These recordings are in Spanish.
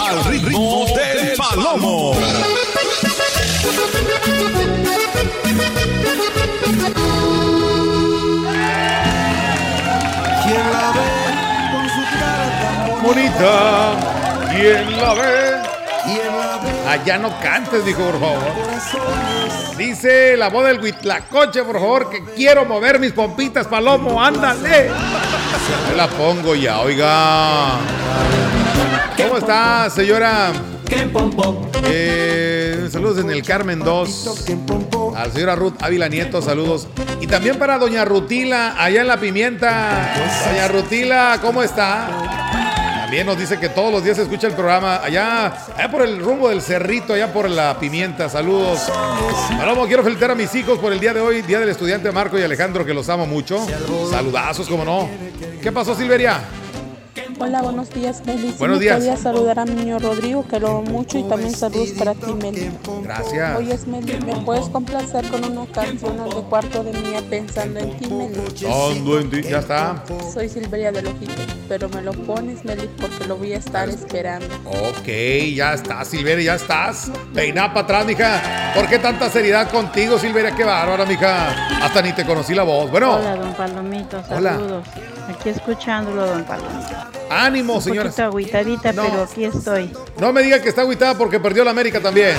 al ritmo del palomo. ¿Quién la ve con su cara tan Bonita, ¿quién la ve? ¿Quién la ve? Allá no cantes, dijo, por favor. Dice la voz del Huitlacoche, por favor, que quiero mover mis pompitas, Palomo, ándale. Me la pongo ya, oiga. ¿Cómo está, señora? Eh, saludos en el Carmen 2. Toquen pompo. A la señora Ruth Ávila Nieto, saludos. Y también para doña Rutila, allá en La Pimienta. Doña Rutila, ¿cómo está? También nos dice que todos los días se escucha el programa allá, allá por el rumbo del cerrito, allá por La Pimienta. Saludos. Palomo, quiero felicitar a mis hijos por el día de hoy, Día del Estudiante Marco y Alejandro, que los amo mucho. Saludazos, como no. ¿Qué pasó, Silveria? Hola, buenos días, Meli. Buenos días. podía saludar a mi niño Rodrigo, que lo amo mucho, y también saludos para ti, Meli. Gracias. Oye, Meli, ¿me puedes complacer con una canción de cuarto de mía pensando en ti, Meli? Ando en ti. Ya está. Soy Silveria del Ojito, pero me lo pones, Meli, porque lo voy a estar esperando. Ok, ya estás, Silveria, ya estás. Peiná para atrás, mija. ¿Por qué tanta seriedad contigo, Silveria? Qué bárbara, mija. Hasta ni te conocí la voz. Bueno, Hola, don Palomito, Hola. saludos. Aquí escuchándolo, don Palomito. Ánimo, Un señora. poquito agüitadita, No. pero aquí estoy. No me diga que está agüitada porque perdió la América también.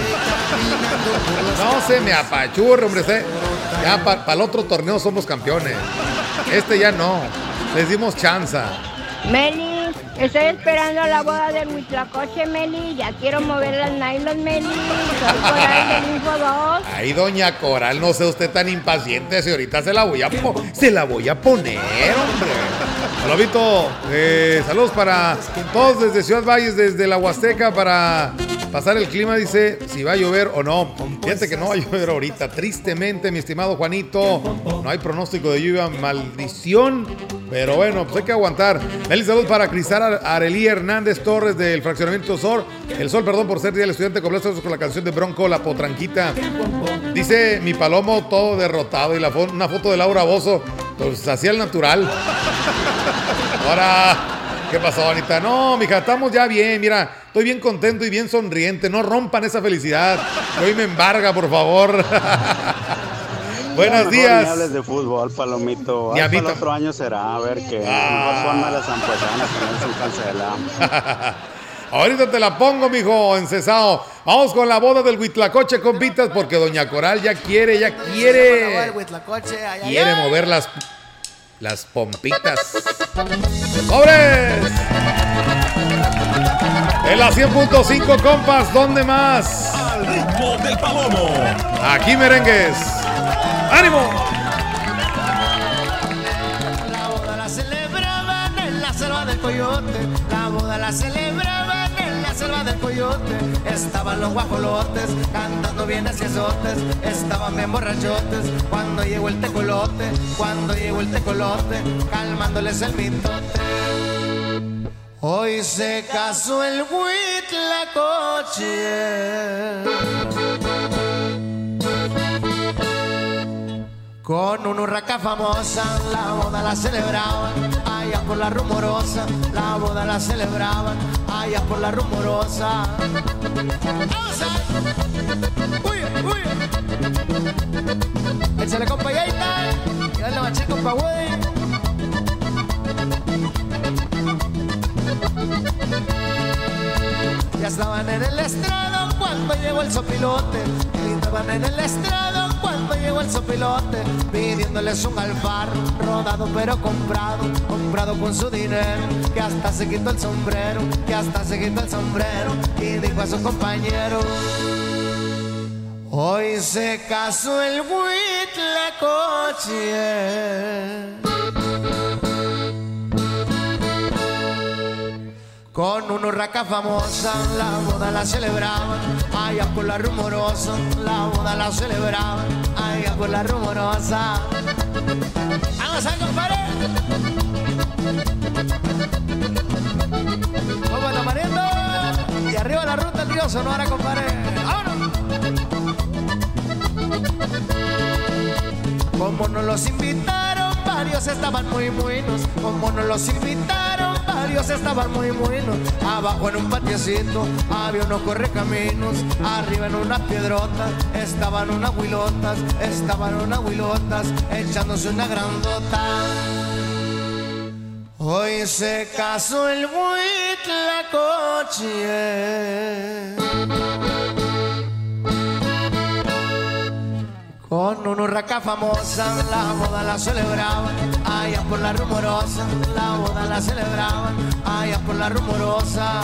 No se me apachurre, hombre. Ya para el otro torneo somos campeones. Este ya no. Les dimos chanza. Meli, estoy esperando la boda del Huitlacoche, Meli. Ya quiero mover las nylon, Meli. Soy Coral del Info 2. Ay, doña Coral, no sea usted tan impaciente, si ahorita se la voy a po- se la voy a poner, hombre. Eh, saludos para todos desde Ciudad Valles, desde la Huasteca, para pasar el clima, dice si va a llover o no. Fíjate que no va a llover ahorita, tristemente, mi estimado Juanito. No hay pronóstico de lluvia, maldición. Pero bueno, pues hay que aguantar. Feliz salud para Cristal Arelí Hernández Torres del Fraccionamiento Sol. El Sol, perdón por ser día del estudiante, complazos con la canción de Bronco, La Potranquita. Dice mi palomo todo derrotado y la una foto de Laura Bozo, pues así al natural. Ahora, ¿qué pasó, Anita? No, mija, estamos ya bien, mira, estoy bien contento y bien sonriente. No rompan esa felicidad. Hoy me embarga, por favor. Buenos días. hables de fútbol, Palomito. Ni a mí otro año será, a ver qué. Ah. Mejor las no cancela. Ahorita te la pongo, mijo, encesado. Vamos con la boda del Huitlacoche, compitas, porque Doña Coral ya quiere, ya quiere. Quiere mover las, las pompitas. ¡Sobres! En la 100.5, compas, ¿dónde más? Al ritmo del palomo. Aquí merengues. ¡Ánimo! La boda la celebraban en la selva del coyote. La boda la celebraban selva del coyote. Estaban los guajolotes cantando bien azotes. Estaban bien borrachotes cuando llegó el tecolote. Cuando llegó el tecolote, calmándoles el mitote. Hoy se casó el huitlacoche. Con una urraca famosa, la boda la celebraban, allá por la rumorosa, la boda la celebraban, allá por la rumorosa. ¡Vamos a! ¡Uy, uy! Échale compa Yaita, y dale machín compa güey. Ya estaban en el estrado cuando llegó el sopilote. Estaban en el estrado cuando llegó el sopilote. Pidiéndoles un alfar, rodado pero comprado. Comprado con su dinero, que hasta se quitó el sombrero. Que hasta se quitó el sombrero. Y dijo a su compañero. Hoy se casó el Huitlacoche. Con una urraca famosa, la boda la celebraban, allá por la rumorosa, la boda la celebraban, allá por la rumorosa. ¡Vamos a compadre! ¡Vamos a mariendo! Y arriba la ruta, tío Sonora, compadre. ¡Vámonos! Como nos los invitaron, varios estaban muy buenos. Como nos los invitaron, estaban muy buenos. Abajo en un patiecito había unos correcaminos. Arriba en unas piedrotas estaban unas huilotas. Estaban unas huilotas echándose una grandota. Hoy se casó el coche Con una urraca famosa, la boda la celebraban, allá por la rumorosa, la boda la celebraban, allá por la rumorosa.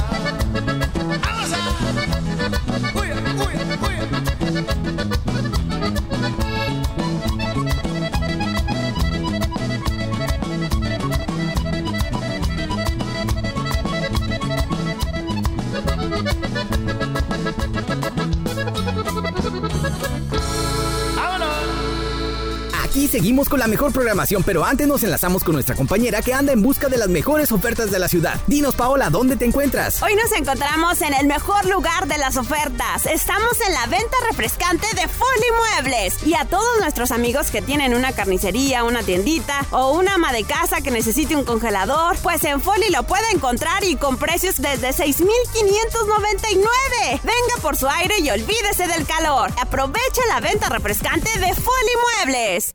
Seguimos con la mejor programación, pero antes nos enlazamos con nuestra compañera que anda en busca de las mejores ofertas de la ciudad. Dinos, Paola, ¿dónde te encuentras? Hoy nos encontramos en el mejor lugar de las ofertas. Estamos en la venta refrescante de Folly Muebles. Y a todos nuestros amigos que tienen una carnicería, una tiendita o una ama de casa que necesite un congelador, pues en Folly lo puede encontrar y con precios desde 6,599. Venga por su aire y olvídese del calor. Aprovecha la venta refrescante de Folly Muebles.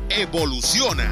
evoluciona.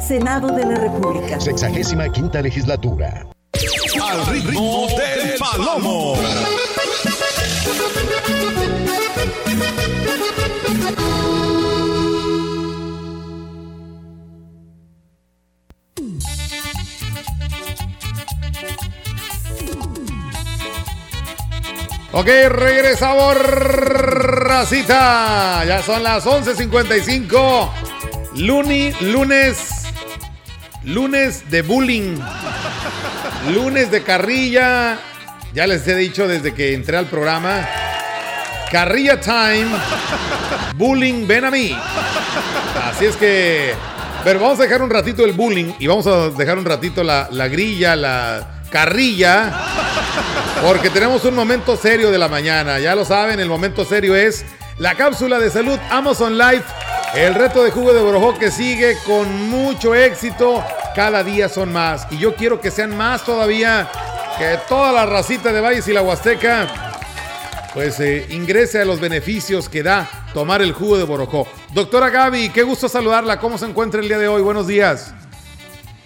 Senado de la República. Sexagésima quinta legislatura. Al ritmo del palomo. Ok, regresamos, racita. Ya son las 11.55. Luni, lunes. Lunes de bullying. Lunes de carrilla. Ya les he dicho desde que entré al programa. Carrilla time. Bullying, ven a mí. Así es que. Pero vamos a dejar un ratito el bullying y vamos a dejar un ratito la, la grilla, la carrilla. Porque tenemos un momento serio de la mañana. Ya lo saben, el momento serio es la cápsula de salud Amazon Life. El reto de jugo de borojó que sigue con mucho éxito. Cada día son más. Y yo quiero que sean más todavía. Que toda la racita de Valles y la Huasteca. Pues eh, ingrese a los beneficios que da tomar el jugo de borojó. Doctora Gaby, qué gusto saludarla. ¿Cómo se encuentra el día de hoy? Buenos días.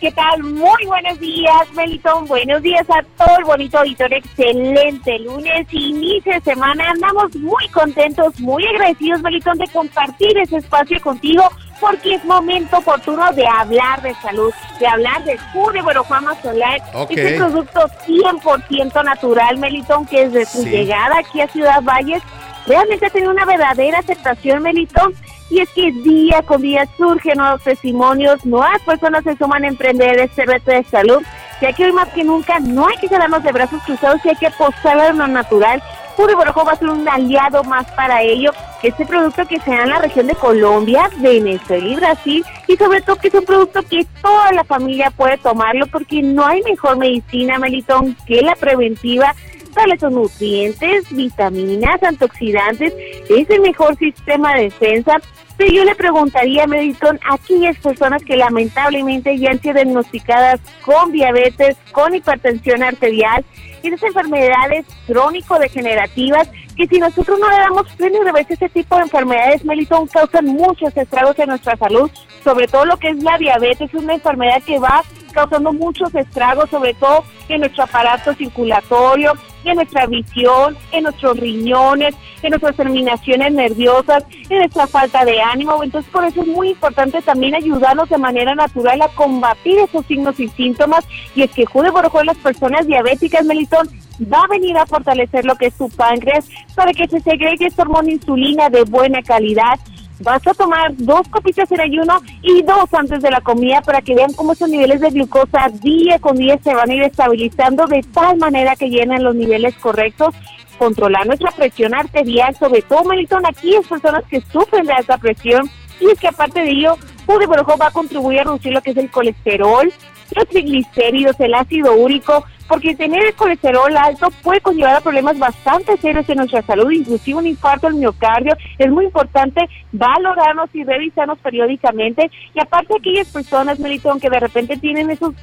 ¿Qué tal? Muy buenos días, Melitón. Buenos días a todo el bonito auditorio. Excelente lunes, inicio de semana. Andamos muy contentos, muy agradecidos, Melitón, de compartir ese espacio contigo porque es momento oportuno de hablar de salud, de hablar de Borojama Solar, Ok. ese producto 100% natural, Melitón, que desde su Sí. llegada aquí a Ciudad Valles realmente ha tenido una verdadera aceptación, Melitón. Y es que día con día surgen nuevos testimonios, nuevas personas se suman a emprender este reto de salud, ya que hoy más que nunca no hay que quedarnos de brazos cruzados y hay que apostar a lo natural. Puro Borojó va a ser un aliado más para ello, que este producto que se da en la región de Colombia, Venezuela y Brasil, y sobre todo que es un producto que toda la familia puede tomarlo porque no hay mejor medicina, Melitón, que la preventiva tales son nutrientes, vitaminas, antioxidantes, es el mejor sistema de defensa. Pero yo le preguntaría, Melitón, a aquellas personas que lamentablemente ya han sido diagnosticadas con diabetes, con hipertensión arterial esas enfermedades crónico-degenerativas, que si nosotros no le damos freno de vez ese tipo de enfermedades, Melitón, causan muchos estragos en nuestra salud, sobre todo lo que es la diabetes, es una enfermedad que va causando muchos estragos, sobre todo en nuestro aparato circulatorio, en nuestra visión, en nuestros riñones, en nuestras terminaciones nerviosas, en nuestra falta de ánimo. Entonces, por eso es muy importante también ayudarnos de manera natural a combatir esos signos y síntomas. Y es que Jude Borojó en las personas diabéticas, Melitón, va a venir a fortalecer lo que es su páncreas para que se segregue esta hormona insulina de buena calidad. Vas a tomar dos copitas en ayuno y dos antes de la comida para que vean cómo esos niveles de glucosa día con día se van a ir estabilizando de tal manera que llenen los niveles correctos. Controlar nuestra presión arterial, sobre todo, Melitón, aquí es personas que sufren de alta presión y es que aparte de ello, Jude va a contribuir a reducir lo que es el colesterol, los triglicéridos, el ácido úrico, porque tener el colesterol alto puede conllevar a problemas bastante serios en nuestra salud, inclusive un infarto al miocardio. Es muy importante valorarnos y revisarnos periódicamente. Y aparte aquellas personas, Melitón, que de repente tienen esos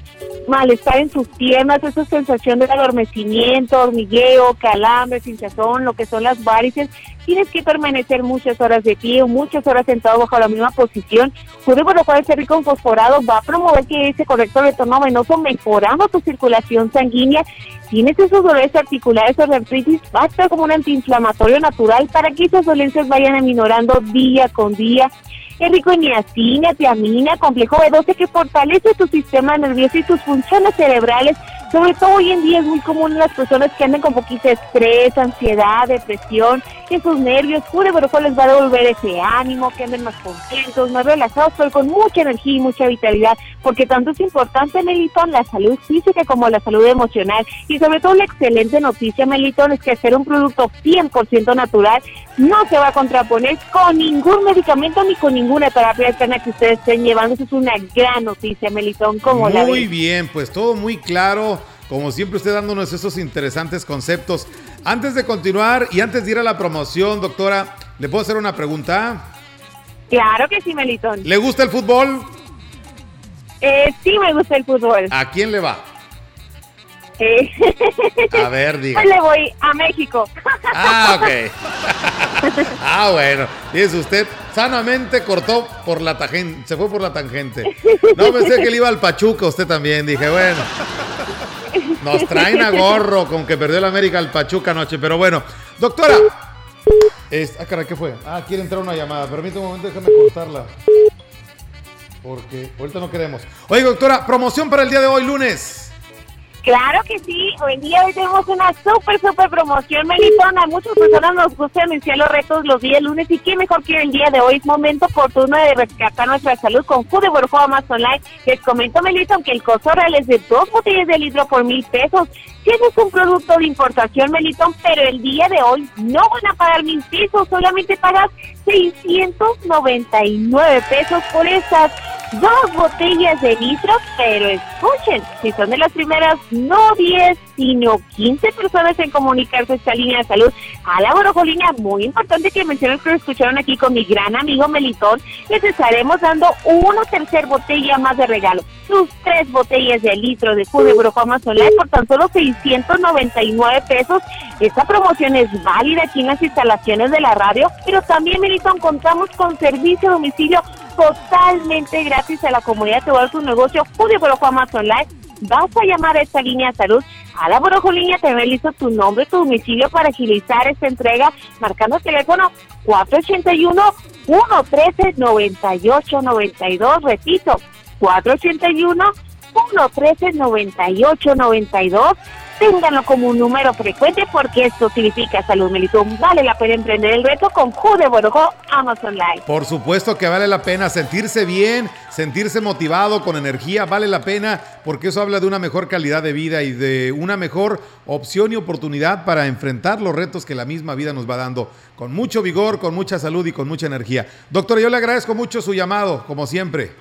malestar en sus piernas, esa sensación de adormecimiento, hormigueo, calambre, hinchazón, lo que son las varices, tienes que permanecer muchas horas de pie o muchas horas sentado bajo la misma posición. Puede, por lo cual, ser rico en fosforado va a promover que ese correcto retorno venoso mejorando tu circulación sanguínea. Tienes esos dolores articulares o artritis, va a estar como un antiinflamatorio natural para que esas dolencias vayan aminorando día con día. Es rico en niacina, tiamina, complejo B12 que fortalece tu sistema nervioso y tus funciones cerebrales sobre todo hoy en día es muy común las personas que andan con poquito estrés, ansiedad, depresión, que sus nervios, pure pero les va a devolver ese ánimo, que anden más contentos, más relajados, pero con mucha energía y mucha vitalidad, porque tanto es importante, Melitón, la salud física como la salud emocional. Y sobre todo la excelente noticia, Melitón, es que hacer un producto 100% natural no se va a contraponer con ningún medicamento ni con ninguna terapia externa que ustedes estén llevando. Eso es una gran noticia, Melitón, como muy la Muy bien, pues todo muy claro como siempre usted dándonos esos interesantes conceptos. Antes de continuar y antes de ir a la promoción, doctora, ¿le puedo hacer una pregunta? Claro que sí, Melitón. ¿Le gusta el fútbol? Eh, sí, me gusta el fútbol. ¿A quién le va? A ver, diga. Le voy a México. Ah, ok. ah, bueno. Dice usted, sanamente cortó por la tangente, se fue por la tangente. No pensé que le iba al Pachuca usted también. Dije, bueno. Nos traen a gorro con que perdió el América al Pachuca anoche. Pero bueno, doctora. Es, ah, caray, ¿qué fue? Ah, quiere entrar una llamada. Permítame un momento, déjame cortarla. Porque ahorita no queremos. Oye, doctora, promoción para el día de hoy, lunes. Claro que sí, hoy día hoy tenemos una súper, súper promoción, Melitón. A muchas personas nos gusta iniciar los retos los días lunes y qué mejor que el día de hoy es momento oportuno de rescatar nuestra salud con Food de más online. Les comento, Melitón, que el costo real es de dos botellas de litro por mil pesos. Tienes un producto de importación, Melitón, pero el día de hoy no van a pagar mil pesos, solamente pagas 699 pesos por esas dos botellas de litro, pero escuchen, si son de las primeras, no 10, sino 15 personas en comunicarse esta línea de salud a la Borojolina, muy importante que mencionen que lo escucharon aquí con mi gran amigo Melitón, les estaremos dando una tercera botella más de regalo, sus tres botellas de litro de jugo de Borojoma Solar por tan solo 699 pesos. Esta promoción es válida aquí en las instalaciones de la radio, pero también Melitón contamos con servicio a domicilio totalmente gratis a la comunidad de tu negocio Julio más Online. Vas a llamar a esta línea de salud a la Línea te listo tu nombre, tu domicilio para agilizar esta entrega, marcando el teléfono 481 113 9892 repito, 481 113 9892 ténganlo como un número frecuente porque esto significa salud, Melitón. Vale la pena emprender el reto con Jude Borojó Amazon Live. Por supuesto que vale la pena sentirse bien, sentirse motivado, con energía, vale la pena porque eso habla de una mejor calidad de vida y de una mejor opción y oportunidad para enfrentar los retos que la misma vida nos va dando con mucho vigor, con mucha salud y con mucha energía. Doctor, yo le agradezco mucho su llamado, como siempre.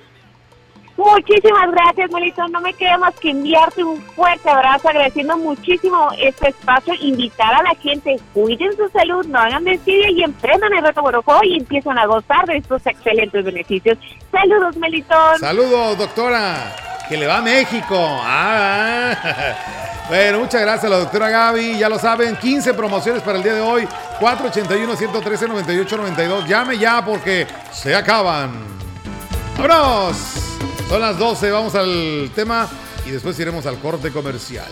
Muchísimas gracias, Melissa. No me queda más que enviarte un fuerte abrazo, agradeciendo muchísimo este espacio, invitar a la gente, cuiden su salud, no hagan desidia y emprendan el reto Borojó y empiezan a gozar de estos excelentes beneficios. Saludos, Melitón. Saludos, doctora. Que le va a México. Ah, bueno, muchas gracias a la doctora Gaby. Ya lo saben, 15 promociones para el día de hoy. 481-113-9892. Llame ya porque se acaban. ¡Vámonos! Son las 12, vamos al tema y después iremos al corte comercial.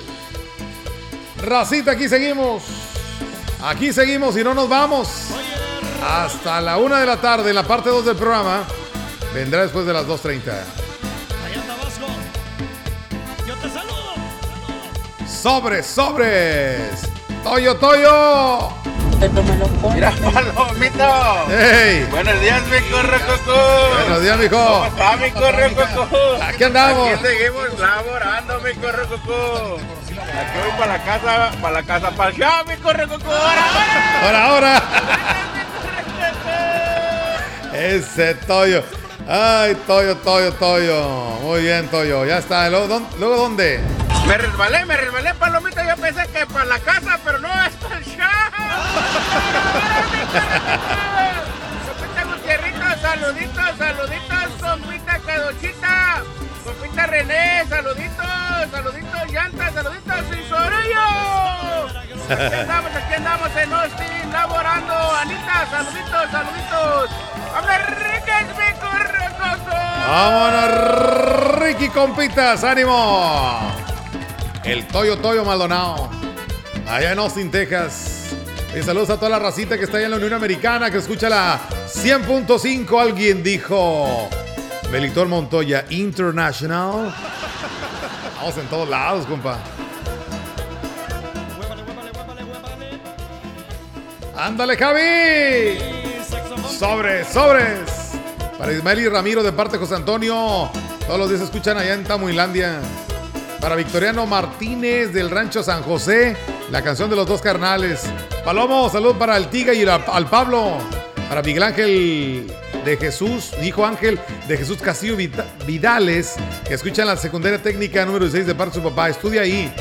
Racita, aquí seguimos. Aquí seguimos y no nos vamos. Hasta la una de la tarde, en la parte 2 del programa. Vendrá después de las 2.30. Yo te saludo. Sobres, sobres. Toyo, Toyo. Mira, Palomito. ¡Ey! Buenos días, mi corre coco. Buenos días, mijo. ¿Cómo está, mi corre coco? Aquí andamos. Aquí seguimos laborando, mi corre coco. Aquí voy para la casa, para la casa, para allá, mi corre coco. ¡Ahora, Ahora, ahora. Ese Toyo. Ay, Toyo, Toyo, Toyo. Muy bien, Toyo. Ya está. ¿Luego, dónde- luego dónde? Me resbalé, me resbalé, Palomito. Yo pensé que para la casa, pero no, es para allá. Compita Gutierrito, saluditos, saluditos, compita Cadochita, compita René, saluditos, saluditos, llanta, saluditos, y Sorello. Aquí andamos, aquí andamos en Austin, laborando, Anita, saluditos, saluditos. ¡América es mi correcoso! Vámonos, Ricky Compitas, ánimo. El Toyo Toyo Maldonado. Allá en Austin, Texas. Y saludos a toda la racita que está allá en la Unión Americana, que escucha la 100.5. Alguien dijo. Melitor Montoya International. Vamos en todos lados, compa. Ándale, Javi. Sobres, sobres. Para Ismael y Ramiro de parte de José Antonio. Todos los días escuchan allá en Tamuilandia. Para Victoriano Martínez del Rancho San José. La canción de los dos carnales. Palomo, salud para el Tiga y al Pablo. Para Miguel Ángel de Jesús, hijo Ángel de Jesús Castillo Vidales, que escuchan la secundaria técnica número 16 de parte de su papá. Estudia ahí.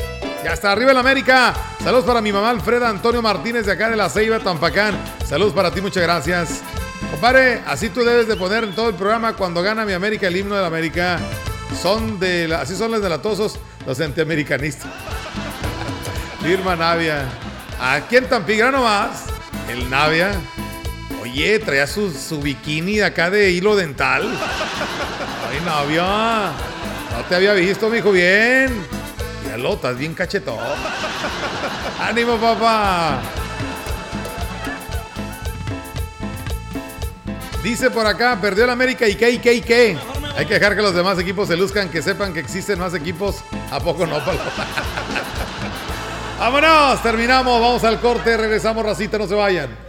Ya está, arriba el América. Saludos para mi mamá Alfreda Antonio Martínez de acá de la Ceiba, Tampacán. Saludos para ti, muchas gracias. Compadre, así tú debes de poner en todo el programa cuando gana mi América el himno de la América. Son de la- así son los delatosos, los antiamericanistas. Irma Navia. Aquí en Tampigrano nomás, el Navia. Oye, traía su, su bikini de acá de hilo dental. Ay, Navia. No te había visto, mijo, bien. Ya lo, estás bien cachetón. ¡Ánimo, papá! Dice por acá, perdió el América y qué, y qué, y qué. Hay que dejar que los demás equipos se luzcan, que sepan que existen más equipos. ¿A poco no, Palo? Vámonos, terminamos, vamos al corte, regresamos, racita, no se vayan.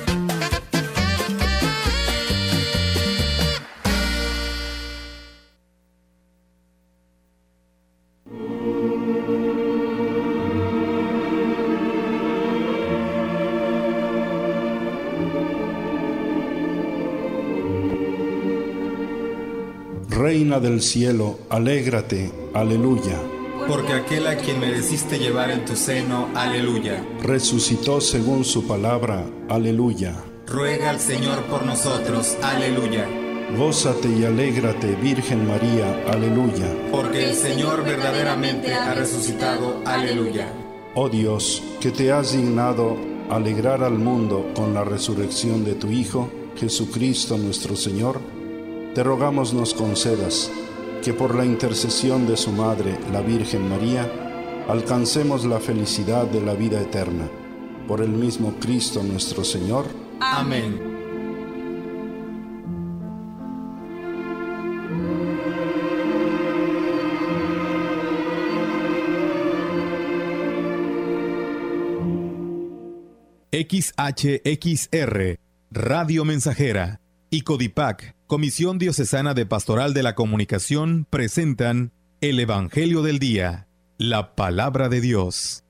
Reina del cielo, alégrate, aleluya. Porque aquel a quien mereciste llevar en tu seno, aleluya. Resucitó según su palabra, aleluya. Ruega al Señor por nosotros, aleluya. Gózate y alégrate, Virgen María, aleluya. Porque el Señor verdaderamente ha resucitado, aleluya. Oh Dios, que te has dignado alegrar al mundo con la resurrección de tu Hijo, Jesucristo nuestro Señor, te rogamos nos concedas que por la intercesión de su Madre, la Virgen María, alcancemos la felicidad de la vida eterna. Por el mismo Cristo nuestro Señor. Amén. XHXR, Radio Mensajera, y Codipac, Comisión Diocesana de Pastoral de la Comunicación, presentan el Evangelio del Día, la palabra de Dios.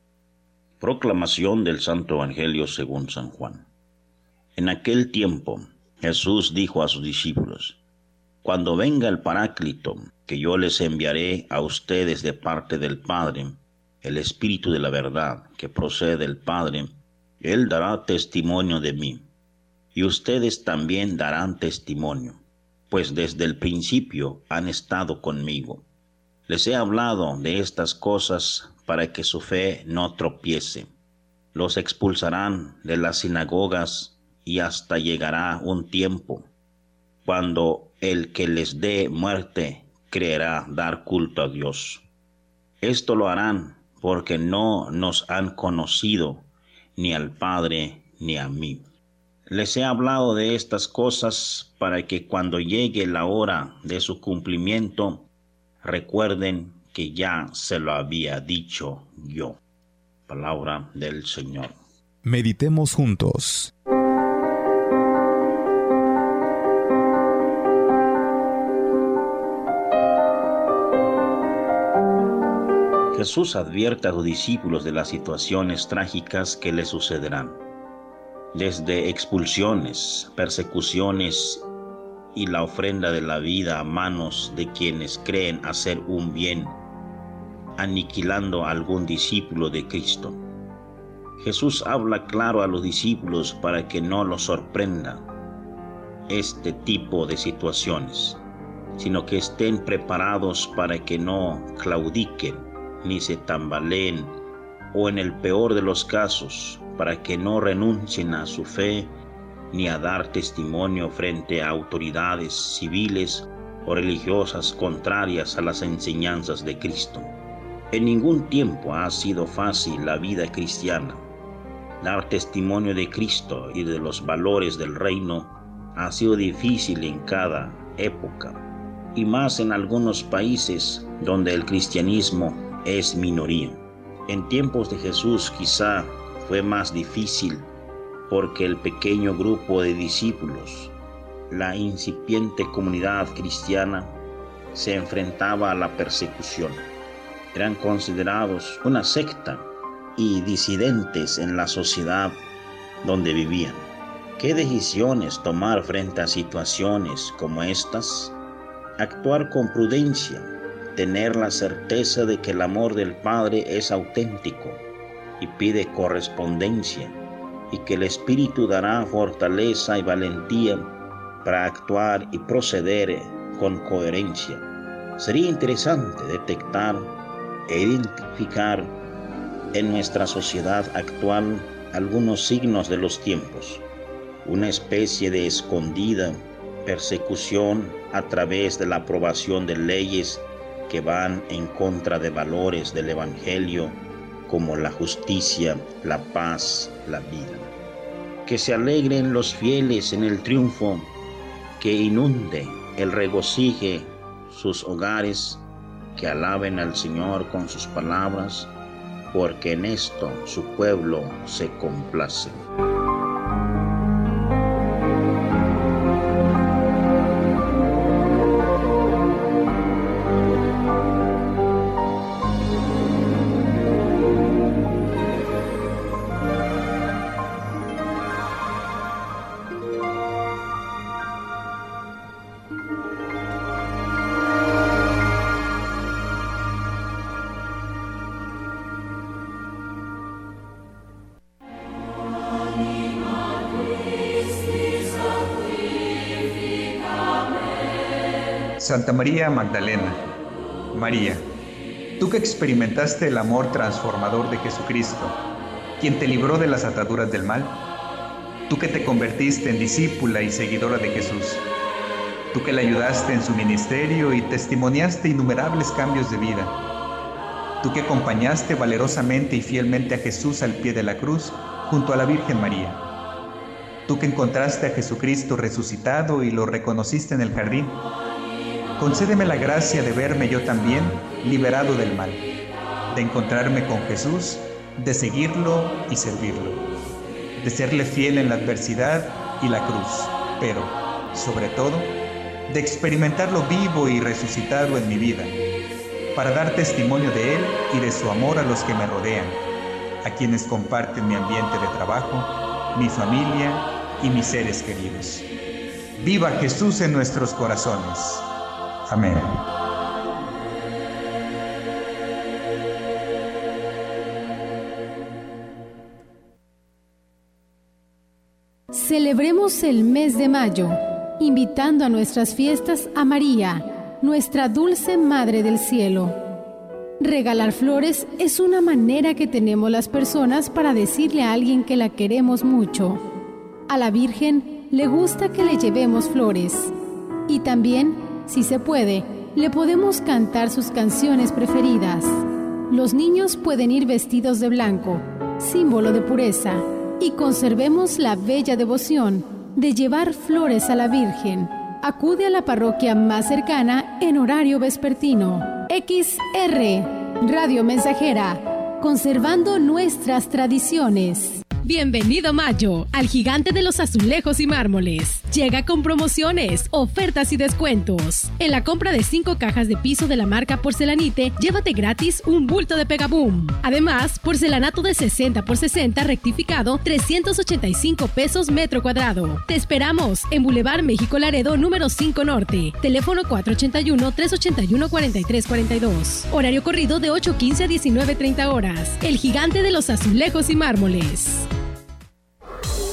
Proclamación del Santo Evangelio según San Juan. En aquel tiempo Jesús dijo a sus discípulos, Cuando venga el Paráclito, que yo les enviaré a ustedes de parte del Padre, el Espíritu de la verdad que procede del Padre, Él dará testimonio de mí y ustedes también darán testimonio, pues desde el principio han estado conmigo. Les he hablado de estas cosas para que su fe no tropiece. Los expulsarán de las sinagogas y hasta llegará un tiempo cuando el que les dé muerte creerá dar culto a Dios. Esto lo harán porque no nos han conocido ni al Padre ni a mí. Les he hablado de estas cosas para que cuando llegue la hora de su cumplimiento, recuerden que ya se lo había dicho yo. Palabra del Señor. Meditemos juntos. Jesús advierte a sus discípulos de las situaciones trágicas que le sucederán desde expulsiones, persecuciones y la ofrenda de la vida a manos de quienes creen hacer un bien, aniquilando a algún discípulo de Cristo. Jesús habla claro a los discípulos para que no los sorprenda este tipo de situaciones, sino que estén preparados para que no claudiquen ni se tambaleen o en el peor de los casos para que no renuncien a su fe ni a dar testimonio frente a autoridades civiles o religiosas contrarias a las enseñanzas de Cristo. En ningún tiempo ha sido fácil la vida cristiana. Dar testimonio de Cristo y de los valores del reino ha sido difícil en cada época, y más en algunos países donde el cristianismo es minoría. En tiempos de Jesús quizá fue más difícil porque el pequeño grupo de discípulos, la incipiente comunidad cristiana, se enfrentaba a la persecución. Eran considerados una secta y disidentes en la sociedad donde vivían. ¿Qué decisiones tomar frente a situaciones como estas? Actuar con prudencia, tener la certeza de que el amor del Padre es auténtico y pide correspondencia y que el Espíritu dará fortaleza y valentía para actuar y proceder con coherencia. Sería interesante detectar e identificar en nuestra sociedad actual algunos signos de los tiempos, una especie de escondida persecución a través de la aprobación de leyes que van en contra de valores del Evangelio como la justicia, la paz, la vida. Que se alegren los fieles en el triunfo, que inunde el regocije sus hogares, que alaben al Señor con sus palabras, porque en esto su pueblo se complace. Santa María Magdalena, María, tú que experimentaste el amor transformador de Jesucristo, quien te libró de las ataduras del mal, tú que te convertiste en discípula y seguidora de Jesús, tú que le ayudaste en su ministerio y testimoniaste innumerables cambios de vida, tú que acompañaste valerosamente y fielmente a Jesús al pie de la cruz junto a la Virgen María, tú que encontraste a Jesucristo resucitado y lo reconociste en el jardín, concédeme la gracia de verme yo también liberado del mal, de encontrarme con Jesús, de seguirlo y servirlo, de serle fiel en la adversidad y la cruz, pero sobre todo, de experimentarlo vivo y resucitado en mi vida, para dar testimonio de Él y de su amor a los que me rodean, a quienes comparten mi ambiente de trabajo, mi familia y mis seres queridos. Viva Jesús en nuestros corazones. Amén. Celebremos el mes de mayo, invitando a nuestras fiestas a María, nuestra dulce Madre del Cielo. Regalar flores es una manera que tenemos las personas para decirle a alguien que la queremos mucho. A la Virgen le gusta que le llevemos flores. Y también, si se puede, le podemos cantar sus canciones preferidas. Los niños pueden ir vestidos de blanco, símbolo de pureza y conservemos la bella devoción de llevar flores a la Virgen. Acude a la parroquia más cercana en horario vespertino. XR, Radio Mensajera, conservando nuestras tradiciones. Bienvenido Mayo al gigante de los azulejos y mármoles. Llega con promociones, ofertas y descuentos. En la compra de 5 cajas de piso de la marca Porcelanite, llévate gratis un bulto de Pegaboom. Además, porcelanato de 60 por 60 rectificado, 385 pesos metro cuadrado. Te esperamos en Boulevard México Laredo número 5 Norte. Teléfono 481-381-4342. Horario corrido de 8.15 a 19.30 horas. El gigante de los azulejos y mármoles.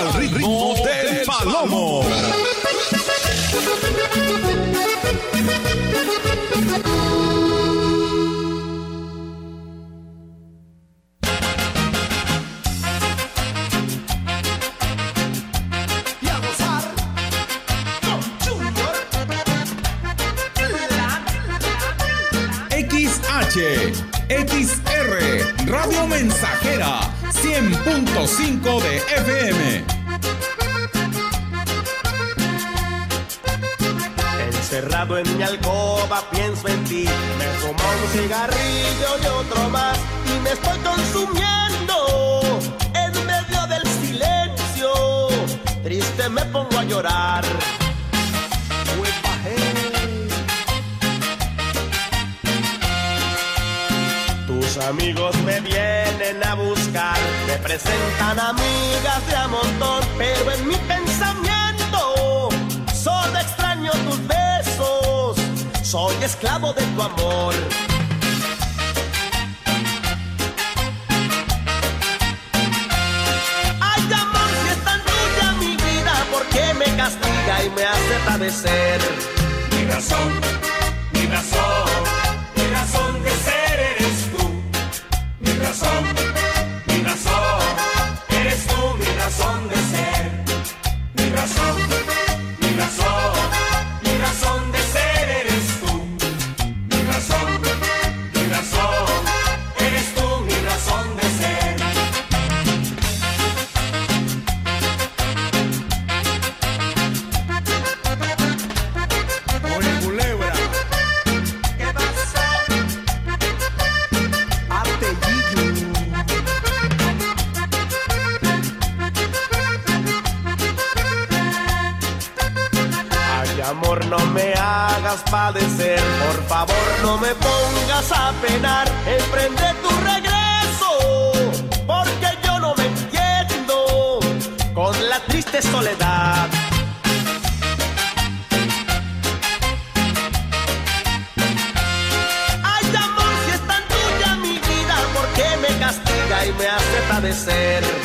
Al ritmo del palomo. XR, Radio Mensajera, 100.5 de FM. Encerrado en mi alcoba pienso en ti. Me fumo un cigarrillo y otro más. Y me estoy consumiendo En medio del silencio. Triste me pongo a llorar amigos me vienen a buscar Me presentan amigas de a Pero en mi pensamiento Solo extraño tus besos, soy esclavo de tu amor. Ay, amor, si es tan tuya mi vida, ¿por qué me castiga y me hace padecer? Mi razón, mi razón, Mi razón, padecer. Por favor, no me pongas a penar. Emprende tu regreso. Porque yo no me entiendo con la triste soledad. Ay, amor, si es tan tuya mi vida, ¿por qué me castiga y me hace padecer?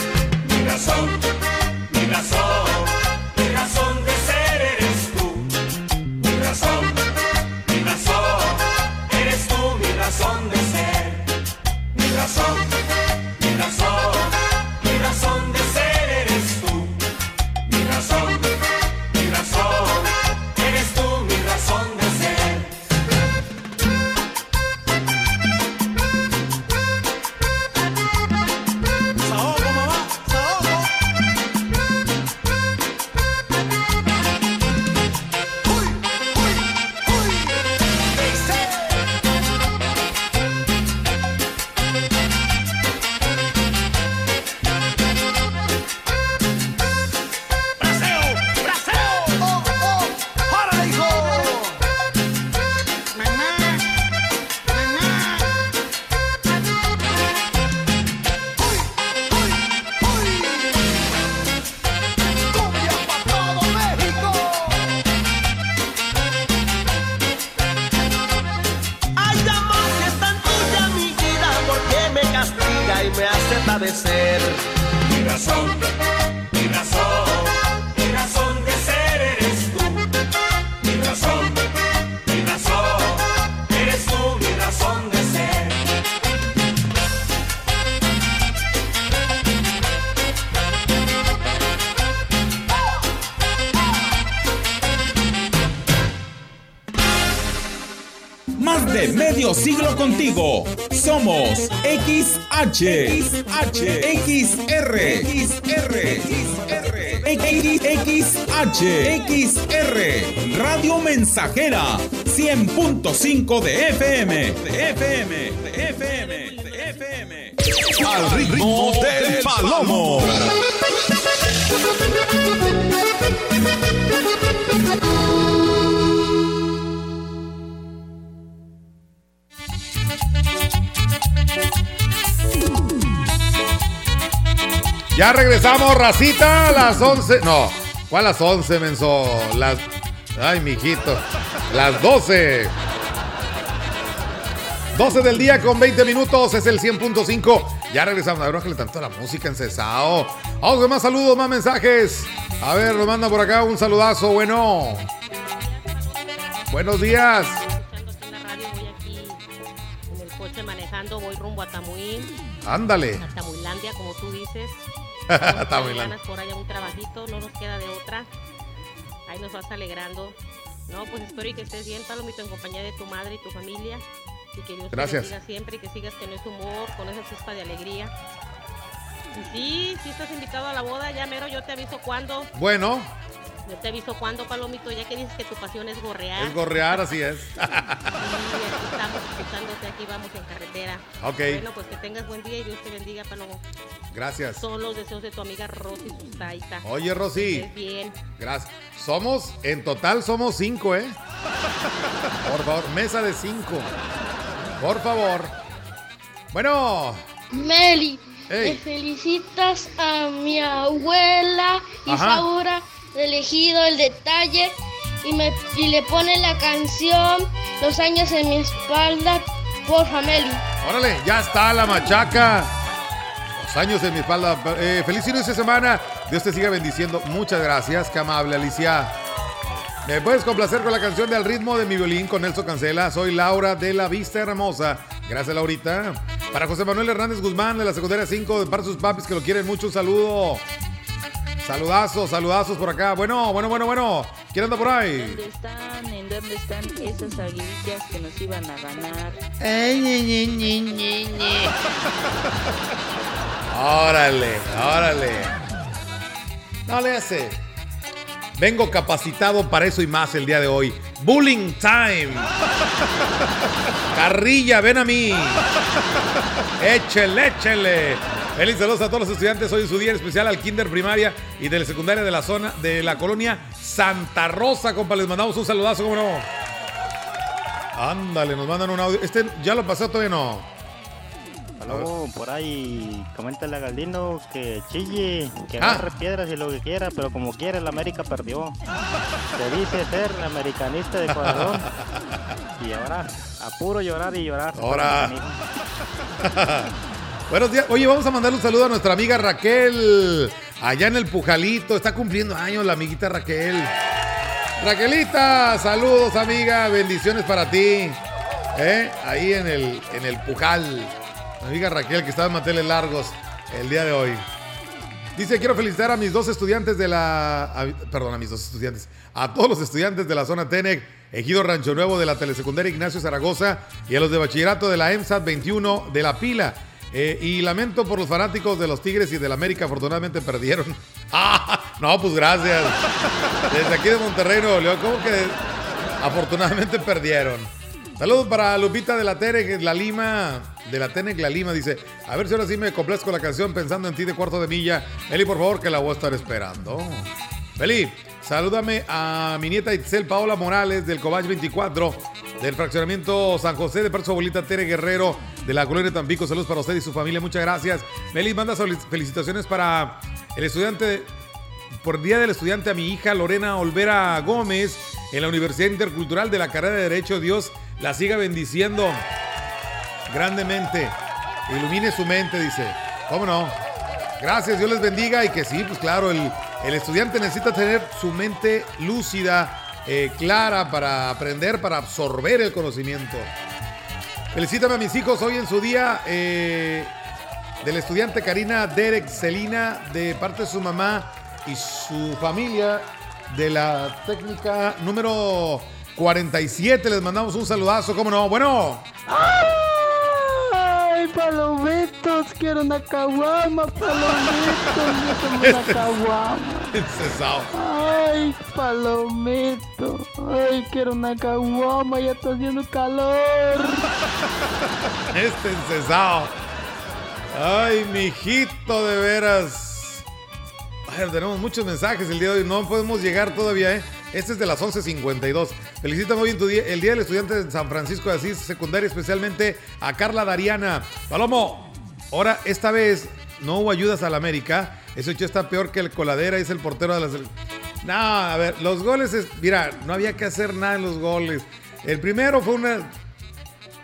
Contigo. Somos XH, XH, XR, XR, XR, XR, Radio Mensajera, 100.5 de FM, de FM, de FM, de FM. Al ritmo del palomo. Ya regresamos, racita, a las 11. No, ¿cuál las 11, menso? Las. Ay, mijito. Las 12. 12 del día con 20 minutos, es el 100.5. Ya regresamos. A ver, bájale tanto la música en cesado. Vamos con más saludos, más mensajes. A ver, nos manda por acá un saludazo. Bueno. Buenos días. En el coche manejando voy rumbo a Tamuín. Ándale. A Tamuilandia, como tú dices. Tamuilandia. Ganas por allá un trabajito, no nos queda de otra. Ahí nos vas alegrando. No, pues espero y que estés bien, Palomito, en compañía de tu madre y tu familia. Y que Dios Gracias. te bendiga siempre y que sigas con ese humor, con esa chispa de alegría. Y sí, sí estás invitado a la boda, ya mero, yo te aviso cuándo. Bueno, Yo te aviso cuándo, Palomito, ya que dices que tu pasión es gorrear. es gorrear, así es. Sí, aquí estamos escuchándote, aquí vamos en carretera. Ok. Bueno, pues que tengas buen día y Dios te bendiga, Palomo. Gracias. Son los deseos de tu amiga Rosy Sustaita. Oye, Rosy. Que bien. Gracias. Somos, en total somos cinco, ¿eh? Por favor, mesa de cinco. Por favor. Bueno, Meli, Ey. me felicitas a mi abuela. Isaura elegido el detalle y, me, y le pone la canción Los años en mi espalda, porfa Meli. órale, ya está la machaca. Los años en mi espalda. Eh, feliz inicio de semana. Dios te siga bendiciendo. Muchas gracias. Qué amable, Alicia. ¿Me puedes complacer con la canción de Al ritmo de mi violín con Nelson Cancela? Soy Laura de la Vista Hermosa. Gracias, Laurita. Para José Manuel Hernández Guzmán de la secundaria 5 de de sus papis que lo quieren mucho. Un saludo. Saludazos, saludazos por acá. Bueno, bueno, bueno, bueno. ¿Quién anda por ahí? ¿Dónde están? ¿En dónde están esas aguilillas que nos iban a ganar? Órale, órale. No le hace. Vengo capacitado para eso y más el día de hoy. Bullying time. Carrilla, ven a mí. Échele, échele. Feliz saludos a todos los estudiantes. Hoy es su día en especial al kinder primaria y de la secundaria de la zona de la colonia Santa Rosa, compa. Les mandamos un saludazo, ¿cómo no? Ándale, nos mandan un audio. Este ya lo pasó, todavía no. Luego por ahí coméntale a Galdino que chille, que Ah. agarre piedras y lo que quiera, pero como quiera la América perdió. Se dice ser americanista de corazón. Y ahora, a puro llorar y llorar. Ahora. Buenos días. Oye, vamos a mandarle un saludo a nuestra amiga Raquel. Allá en el Pujalito. Está cumpliendo años la amiguita Raquel. Raquelita, saludos amiga. Bendiciones para ti. ¿Eh? Ahí en el, en el Pujal. Mi amiga Raquel que está en manteles largos el día de hoy. Dice, quiero felicitar a mis dos estudiantes de la... perdón, a mis dos estudiantes. A todos los estudiantes de la zona TENEC, Ejido Rancho Nuevo de la Telesecundaria Ignacio Zaragoza y a los de bachillerato de la EMSAT 21 de La Pila. Eh, y lamento por los fanáticos de los Tigres y del América, afortunadamente perdieron. Ah, no, pues gracias. Desde aquí de Monterrey, Nuevo León, ¿cómo que afortunadamente perdieron? Saludos para Lupita de la Tenec, la Lima, de la Tenec, la Lima, dice, a ver si ahora sí me complazco la canción pensando en ti de cuarto de milla. Eli, por favor, que la voy a estar esperando. Eli, salúdame a mi nieta Itzel Paola Morales del Cobach 24, del fraccionamiento San José, de su abuelita Tere Guerrero, de la colonia Tampico. Saludos para usted y su familia, muchas gracias. Meli, manda felicitaciones para el estudiante por Día del Estudiante a mi hija Lorena Olvera Gómez en la Universidad Intercultural de la carrera de Derecho. Dios la siga bendiciendo grandemente. ilumine su mente, dice. ¿Cómo no? Gracias, Dios les bendiga y que sí, pues claro, el, el estudiante necesita tener su mente lúcida, eh, clara para aprender, para absorber el conocimiento. Felicítame a mis hijos hoy en su día eh, del estudiante Karina Derek Celina de parte de su mamá y su familia de la técnica número 47. Les mandamos un saludazo, ¿cómo no? Bueno. ¡Ay, palomitos! Quiero una caguama, palomitos. Quiero una caguama. Ay, palomito. Ay, quiero una caguama. Ya está haciendo calor. Este encesado. Ay, mijito, de veras. Ay, tenemos muchos mensajes el día de hoy. No podemos llegar todavía, ¿eh? Este es de las 11.52. Felicítame hoy en tu día, el Día del Estudiante de San Francisco de Asís, secundaria, especialmente a Carla Dariana. Palomo, ahora, esta vez no hubo ayudas al América. Eso hecho está peor que el coladera, es el portero de la sele- No, a ver, los goles, es, mira, no había que hacer nada en los goles. El primero fue un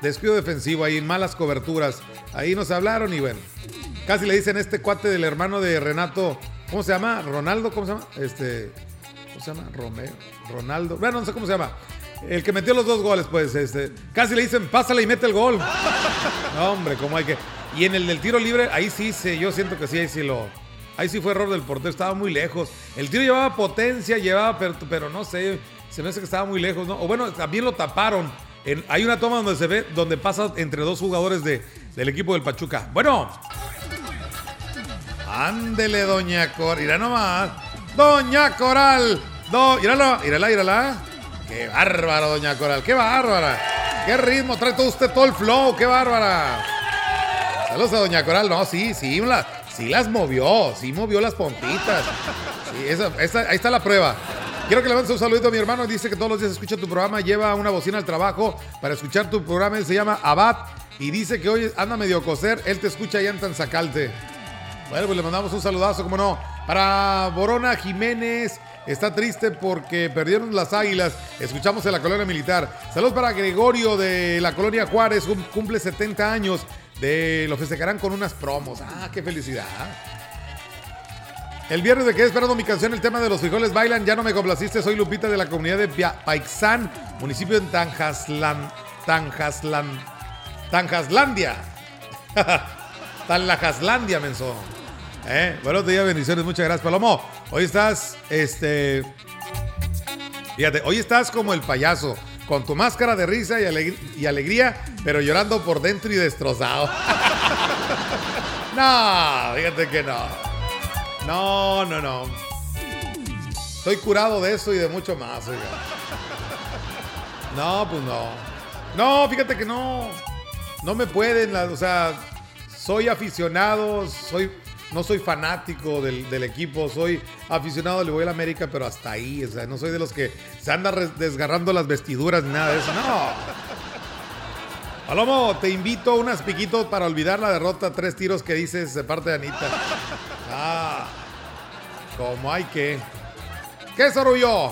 descuido defensivo ahí, malas coberturas. Ahí nos hablaron y bueno, casi le dicen este cuate del hermano de Renato, ¿cómo se llama? Ronaldo, ¿cómo se llama? Este, ¿cómo se llama? Romeo, Ronaldo, bueno, no sé cómo se llama. El que metió los dos goles, pues, este, casi le dicen, pásale y mete el gol. No, hombre, cómo hay que. Y en el del tiro libre, ahí sí, se, yo siento que sí, ahí sí lo. Ahí sí fue error del portero, estaba muy lejos. El tiro llevaba potencia, llevaba, pero, pero no sé, se me hace que estaba muy lejos, ¿no? O bueno, también lo taparon. En- hay una toma donde se ve, donde pasa entre dos jugadores de, del equipo del Pachuca. Bueno. Ándele, doña. Mira nomás. Doña Coral. Do, mírala, mírala, mírala. Qué bárbara, doña Coral. Qué bárbara. Qué ritmo. Trae todo usted todo el flow. Qué bárbara. Saludos a doña Coral. No, sí, sí, sí las movió. Sí movió las pompitas. Sí, esa- esa- ahí está la prueba. Quiero que le mandes un saludito a mi hermano. Dice que todos los días escucha tu programa. Lleva una bocina al trabajo para escuchar tu programa. Él se llama Abad. Y dice que hoy anda medio coser. Él te escucha allá en Tanzacalte. Bueno, pues le mandamos un saludazo, como no. Para Borona Jiménez, está triste porque perdieron las águilas. Escuchamos en la colonia militar. Saludos para Gregorio de la colonia Juárez, cum- cumple 70 años. De, lo festejarán con unas promos. Ah, qué felicidad. El viernes de quedé esperando mi canción, el tema de los frijoles bailan. Ya no me complaciste, soy Lupita de la comunidad de Paixán, municipio de Tanjaslan, Tanjaslan, Tanjaslandia. Tanlajaslandia, menso. ¿Eh? Buenos días, bendiciones, muchas gracias, Palomo. Hoy estás, este. Fíjate, hoy estás como el payaso, con tu máscara de risa y, alegr- y alegría, pero llorando por dentro y destrozado. no, fíjate que no. No, no, no. Estoy curado de eso y de mucho más. No, pues no. No, fíjate que no. No me pueden, o sea, soy aficionado, soy, no soy fanático del, equipo, soy aficionado, le voy a la América, pero hasta ahí, o sea, no soy de los que se anda desgarrando las vestiduras ni nada de eso, no. Palomo, te invito unas piquitos para olvidar la derrota, tres tiros que dices de parte de Anita. Ah, como hay que. ¿Qué sorullo?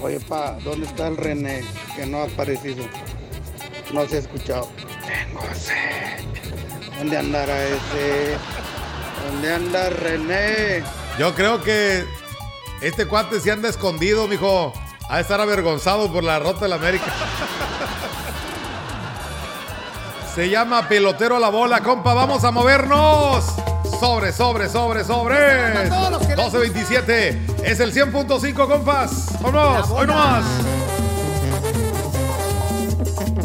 Oye, pa, ¿dónde está el René? Que no ha aparecido. No se ha escuchado. Tengo sed. ¿Dónde andará ese? ¿Dónde anda René? Yo creo que este cuate se anda escondido, mijo. Ha de estar avergonzado por la derrota de la América. Se llama pelotero a la bola, compa. Vamos a movernos. Sobre, sobre, sobre, sobre. 12.27. Es el 100.5, compas. Vámonos. Hoy nomás.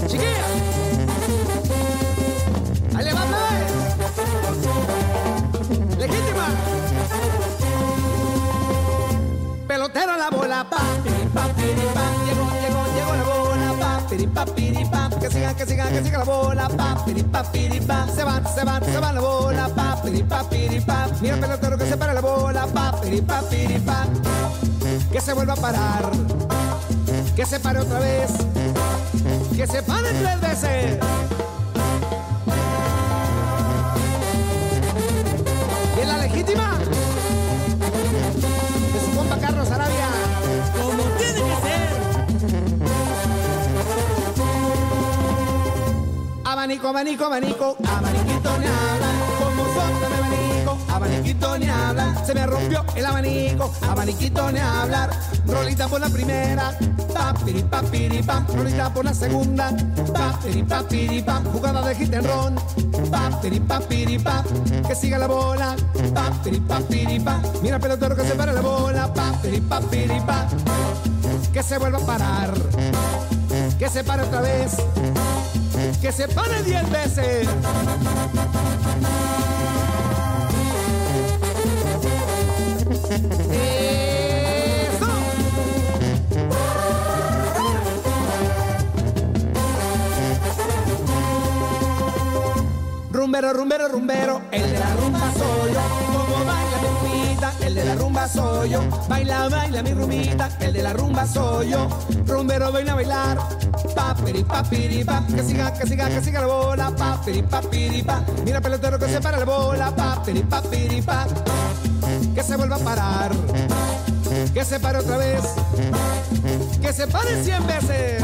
¡Ale, Pelotero la bola, pa, piri, pa, piri, pa. Llegó, llegó, llegó la bola, pa, piri, pa, piri, pa. Que siga, que siga, que siga la bola, pa, piri, pa, piri, pa. Se van, se van, se van la bola, pa, piri, pa, piri, pa. Mira el pelotero que se para la bola, pa, piri, pa, piri, pa. Que se vuelva a parar, que se pare otra vez, que se pare tres veces. Y la legítima Abanico, abanico, abanico, abaniquito, na. abaniquito ni hablar. Se me rompió el abanico, abaniquito ni hablar. Rolita por la primera, papiri papiri pam. Rolita por la segunda, papiri papiri pam. Jugada de hit and run, papiri papiri. Que siga la bola, papiri papiri pam. Mira pelotero que se para la bola, papiri papiri pam. Que se vuelva a parar, que se pare otra vez, que se pare diez veces. Rumbero, rumbero, rumbero, el de la rumba soy yo. Como baila el de la rumba soy yo. Baila, baila mi rumbita, el de la rumba soy yo. Rumbero, baila a bailar. Papiri, papiri, pa. Que siga, que siga, que siga la bola. Papiri, papiri, pa. Mira pelotero que se para la bola. Papiri, papiri, pa. Que se vuelva a parar. Que se pare otra vez. Que se pare cien veces.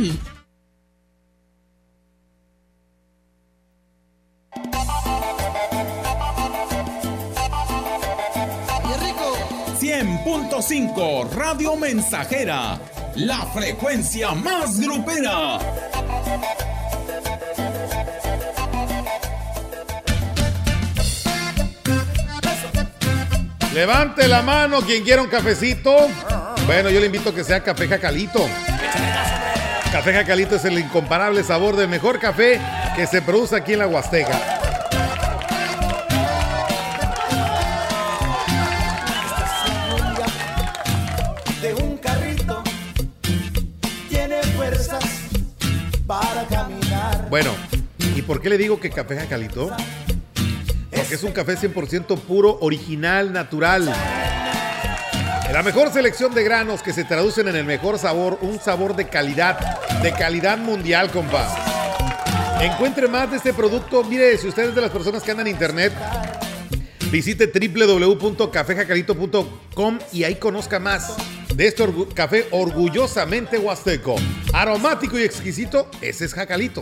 100.5 Radio Mensajera, la frecuencia más grupera. Levante la mano quien quiera un cafecito. Bueno, yo le invito a que sea café jacalito. Café jacalito es el incomparable sabor del mejor café que se produce aquí en la Huasteca. caminar. Bueno, ¿y por qué le digo que café jacalito? Porque es un café 100% puro, original, natural. La mejor selección de granos que se traducen en el mejor sabor, un sabor de calidad, de calidad mundial, compa. Encuentre más de este producto. Mire, si usted es de las personas que andan en internet, visite www.cafejacalito.com y ahí conozca más de este café orgullosamente huasteco. Aromático y exquisito, ese es jacalito.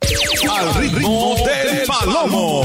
Al ritmo del palomo.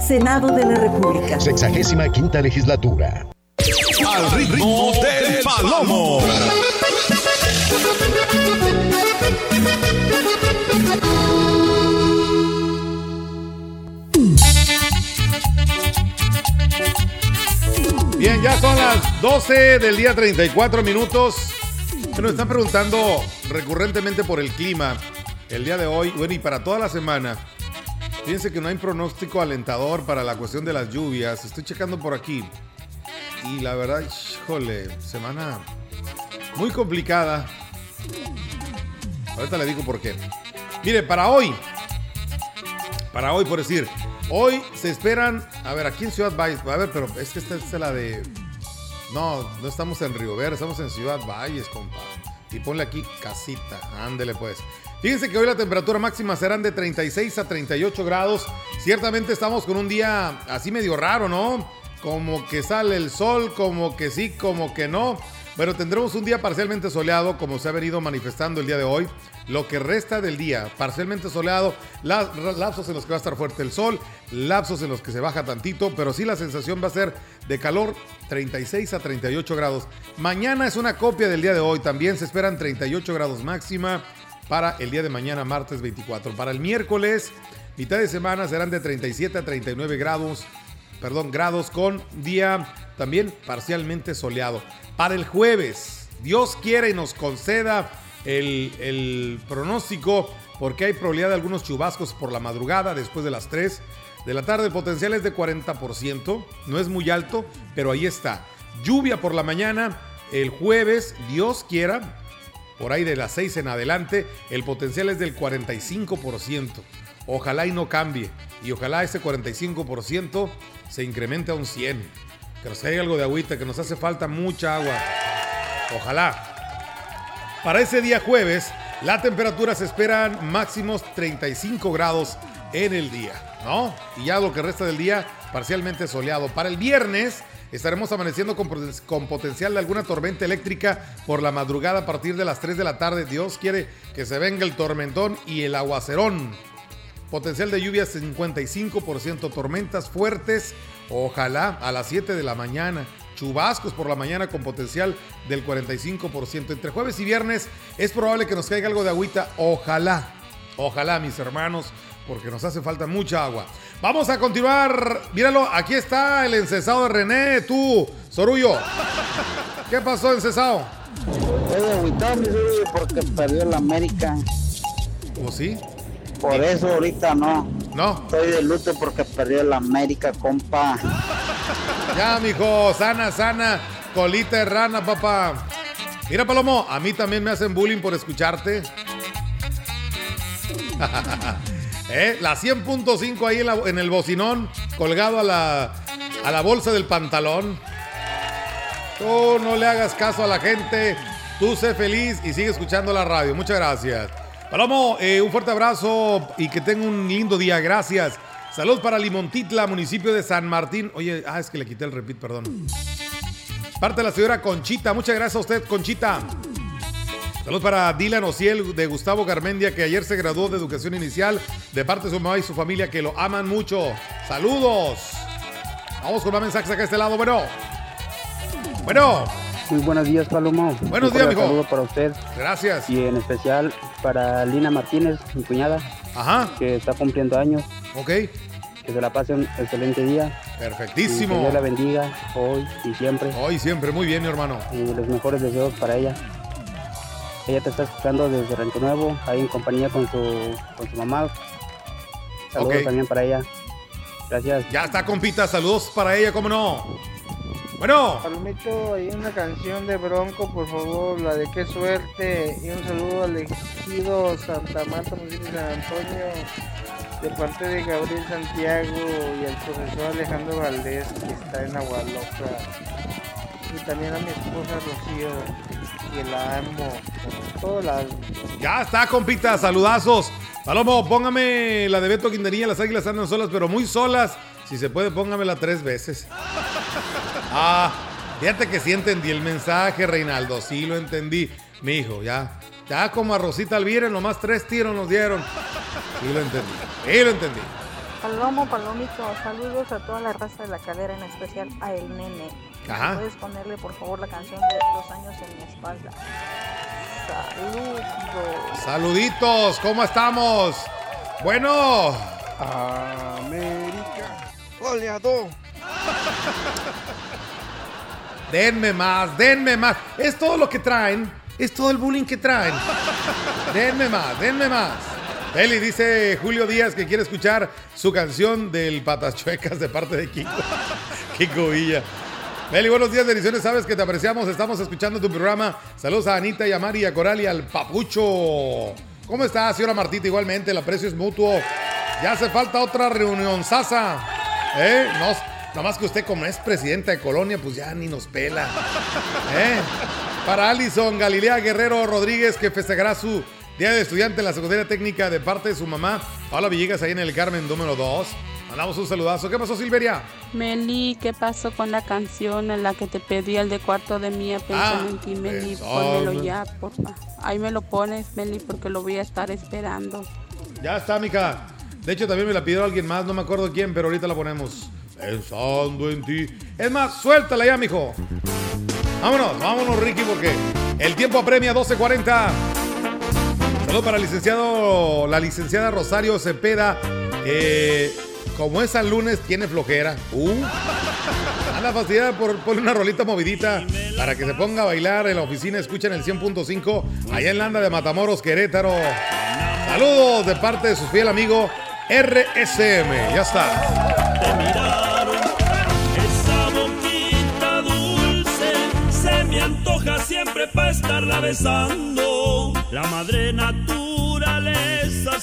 Senado de la República. Sexagésima quinta legislatura. Al ritmo del palomo. Bien, ya son las 12 del día 34 minutos. Nos están preguntando recurrentemente por el clima el día de hoy, bueno, y para toda la semana. Fíjense que no hay pronóstico alentador para la cuestión de las lluvias. Estoy checando por aquí. Y la verdad, híjole, semana muy complicada. Ahorita le digo por qué. Mire, para hoy, para hoy, por decir, hoy se esperan, a ver, aquí en Ciudad Valles, a ver, pero es que esta es la de, no, no estamos en Río Verde, estamos en Ciudad Valles, compa. Y ponle aquí casita, ándele pues. Fíjense que hoy la temperatura máxima serán de 36 a 38 grados. Ciertamente estamos con un día así medio raro, ¿no? Como que sale el sol, como que sí, como que no. Pero tendremos un día parcialmente soleado, como se ha venido manifestando el día de hoy. Lo que resta del día, parcialmente soleado, la- lapsos en los que va a estar fuerte el sol, lapsos en los que se baja tantito, pero sí la sensación va a ser de calor 36 a 38 grados. Mañana es una copia del día de hoy, también se esperan 38 grados máxima para el día de mañana, martes 24. Para el miércoles, mitad de semana serán de 37 a 39 grados, perdón, grados con día también parcialmente soleado. Para el jueves, Dios quiere y nos conceda el, el pronóstico porque hay probabilidad de algunos chubascos por la madrugada después de las 3 de la tarde. El potencial es de 40%, no es muy alto, pero ahí está. Lluvia por la mañana, el jueves, Dios quiera, por ahí de las 6 en adelante, el potencial es del 45%. Ojalá y no cambie. Y ojalá ese 45% se incremente a un 100. Que nos caiga algo de agüita, que nos hace falta mucha agua. Ojalá. Para ese día jueves, la temperatura se esperan máximos 35 grados en el día, ¿no? Y ya lo que resta del día, parcialmente soleado. Para el viernes, estaremos amaneciendo con, con potencial de alguna tormenta eléctrica por la madrugada a partir de las 3 de la tarde. Dios quiere que se venga el tormentón y el aguacerón. Potencial de lluvias 55%, tormentas fuertes, ojalá a las 7 de la mañana. Chubascos por la mañana con potencial del 45%. Entre jueves y viernes es probable que nos caiga algo de agüita, ojalá. Ojalá, mis hermanos, porque nos hace falta mucha agua. Vamos a continuar. Míralo, aquí está el encesado de René, tú, Sorullo. ¿Qué pasó, encesado? Mi Zuli, porque perdió el América. ¿O sí? Por eso ahorita no. No. Estoy de luto porque perdió el América, compa. Ya, mijo, sana, sana, colita de rana, papá. Mira, Palomo, a mí también me hacen bullying por escucharte. ¿Eh? La 100.5 ahí en, en el bocinón, colgado a la, a la bolsa del pantalón. Tú no le hagas caso a la gente, tú sé feliz y sigue escuchando la radio. Muchas gracias. Palomo, eh, un fuerte abrazo y que tenga un lindo día. Gracias. Saludos para Limontitla, municipio de San Martín. Oye, ah, es que le quité el repeat, perdón. Parte de la señora Conchita. Muchas gracias a usted, Conchita. Saludos para Dylan Ociel de Gustavo Garmendia, que ayer se graduó de educación inicial, de parte de su mamá y su familia, que lo aman mucho. Saludos. Vamos con más mensajes acá a este lado. Bueno. Bueno. Muy buenos días, Palomo. Buenos días, mijo. saludo para usted. Gracias. Y en especial para Lina Martínez, mi cuñada. Ajá. Que está cumpliendo años. Ok. Que se la pase un excelente día. Perfectísimo. Y que Dios la bendiga hoy y siempre. Hoy y siempre, muy bien, mi hermano. Y los mejores deseos para ella. Ella te está escuchando desde Rancho Nuevo, ahí en compañía con su, con su mamá. Saludos también para ella. Gracias. Ya está, compita. Saludos para ella, ¿cómo no? Bueno. Palomito, hay una canción de Bronco, por favor, la de qué suerte. Y un saludo al ejido Santa Marta, municipio de San Antonio, de parte de Gabriel Santiago y al profesor Alejandro Valdés, que está en Agualoca. Y también a mi esposa Rocío, que la amo con todo el alma. Ya está, compita. Saludazos. Palomo, póngame la de Beto Quintanilla. Las águilas andan solas, pero muy solas. Si se puede, póngamela tres veces. Ah, fíjate que sí entendí el mensaje, Reinaldo. Sí lo entendí. Mi hijo, ya. Ya como a Rosita Alvira, nomás tres tiros nos dieron. Sí lo entendí. Sí lo entendí. Palomo, Palomito, saludos a toda la raza de la cadera, en especial a El Nene. Ajá. ¿Puedes ponerle por favor la canción de Los años en mi espalda? Saludos. Saluditos, ¿cómo estamos? Bueno. América. Goleador. Denme más, denme más. Es todo lo que traen. Es todo el bullying que traen. Denme más, denme más. Eli dice Julio Díaz que quiere escuchar su canción del Patas Chuecas de parte de Kiko. Kiko Villa. Beli, buenos días, bendiciones. Sabes que te apreciamos. Estamos escuchando tu programa. Saludos a Anita y a Mari a Coral y al Papucho. ¿Cómo está, señora Martita? Igualmente, el aprecio es mutuo. Ya hace falta otra reunión, Sasa. ¿Eh? No, nada más que usted, como es presidenta de Colonia, pues ya ni nos pela. ¿Eh? Para Alison Galilea Guerrero Rodríguez, que festejará su Día de Estudiante en la Secundaria Técnica de parte de su mamá, Paula Villegas, ahí en el Carmen número 2. Mandamos un saludazo. ¿Qué pasó, Silveria? Meli, ¿qué pasó con la canción en la que te pedí el de cuarto de mía pensando en ti, Meli? Pónmelo ya, porfa. Ahí me lo pones, Meli, porque lo voy a estar esperando. Ya está, mija. De hecho, también me la pidió alguien más, no me acuerdo quién, pero ahorita la ponemos. Pensando en ti. Es más, suéltala ya, mijo. Vámonos, vámonos, Ricky, porque el tiempo apremia 12.40. Saludos para el licenciado, la licenciada Rosario Cepeda. que como es San lunes, tiene flojera. Uh. Anda fastidiada por poner una rolita movidita para que se ponga a bailar en la oficina. Escuchen el 100.5 allá en Landa de Matamoros, Querétaro. Saludos de parte de su fiel amigo RSM. Ya está. Siempre para estarla besando. La madre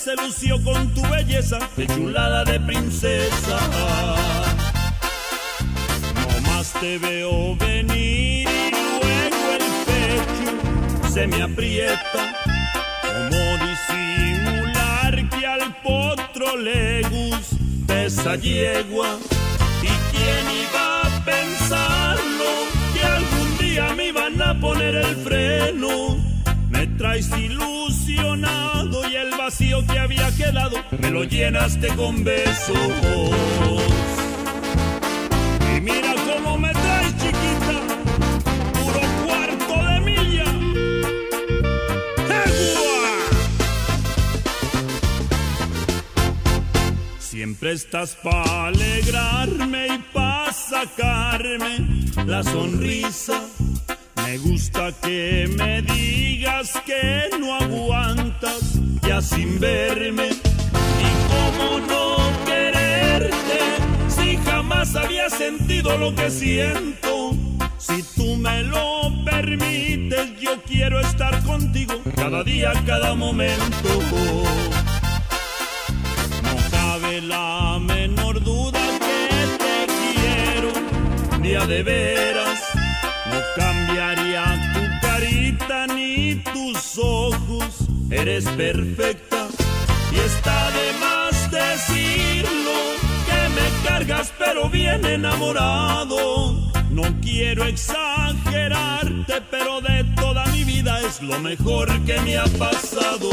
se lució con tu belleza de chulada de princesa. No más te veo venir y luego el pecho se me aprieta. ¿Cómo disimular que al potro le gusta esa yegua? ¿Y quién iba a pensarlo? Que algún día me iban a poner el freno. Me traes ilusionado y el vacío que había quedado me lo llenaste con besos. Y mira cómo me traes chiquita, puro cuarto de milla. ¡Egua! Siempre estás para alegrarme y para sacarme la sonrisa. Me gusta que me digas que no aguantas ya sin verme. Y cómo no quererte si jamás había sentido lo que siento. Si tú me lo permites, yo quiero estar contigo cada día, cada momento. No cabe la menor duda que te quiero, día de veras. Eres perfecta. Y está de más decirlo, que me cargas pero bien enamorado. No quiero exagerarte, pero de toda mi vida es lo mejor que me ha pasado.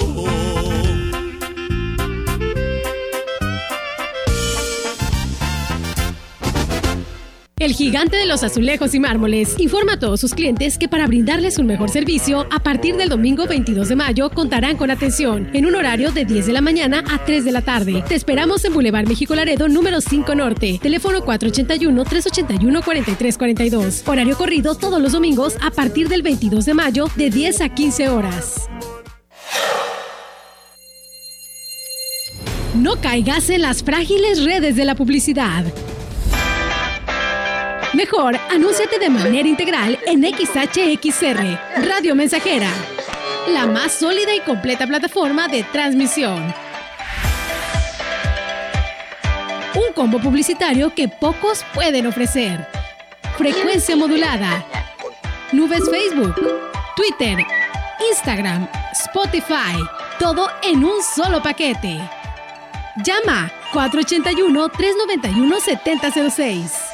El gigante de los azulejos y mármoles informa a todos sus clientes que para brindarles un mejor servicio, a partir del domingo 22 de mayo contarán con atención en un horario de 10 de la mañana a 3 de la tarde. Te esperamos en Boulevard México Laredo número 5 Norte, teléfono 481-381-4342. Horario corrido todos los domingos a partir del 22 de mayo de 10 a 15 horas. No caigas en las frágiles redes de la publicidad. Mejor, anúnciate de manera integral en XHXR, Radio Mensajera, la más sólida y completa plataforma de transmisión. Un combo publicitario que pocos pueden ofrecer. Frecuencia modulada. Nubes Facebook, Twitter, Instagram, Spotify. Todo en un solo paquete. Llama 481-391-7006.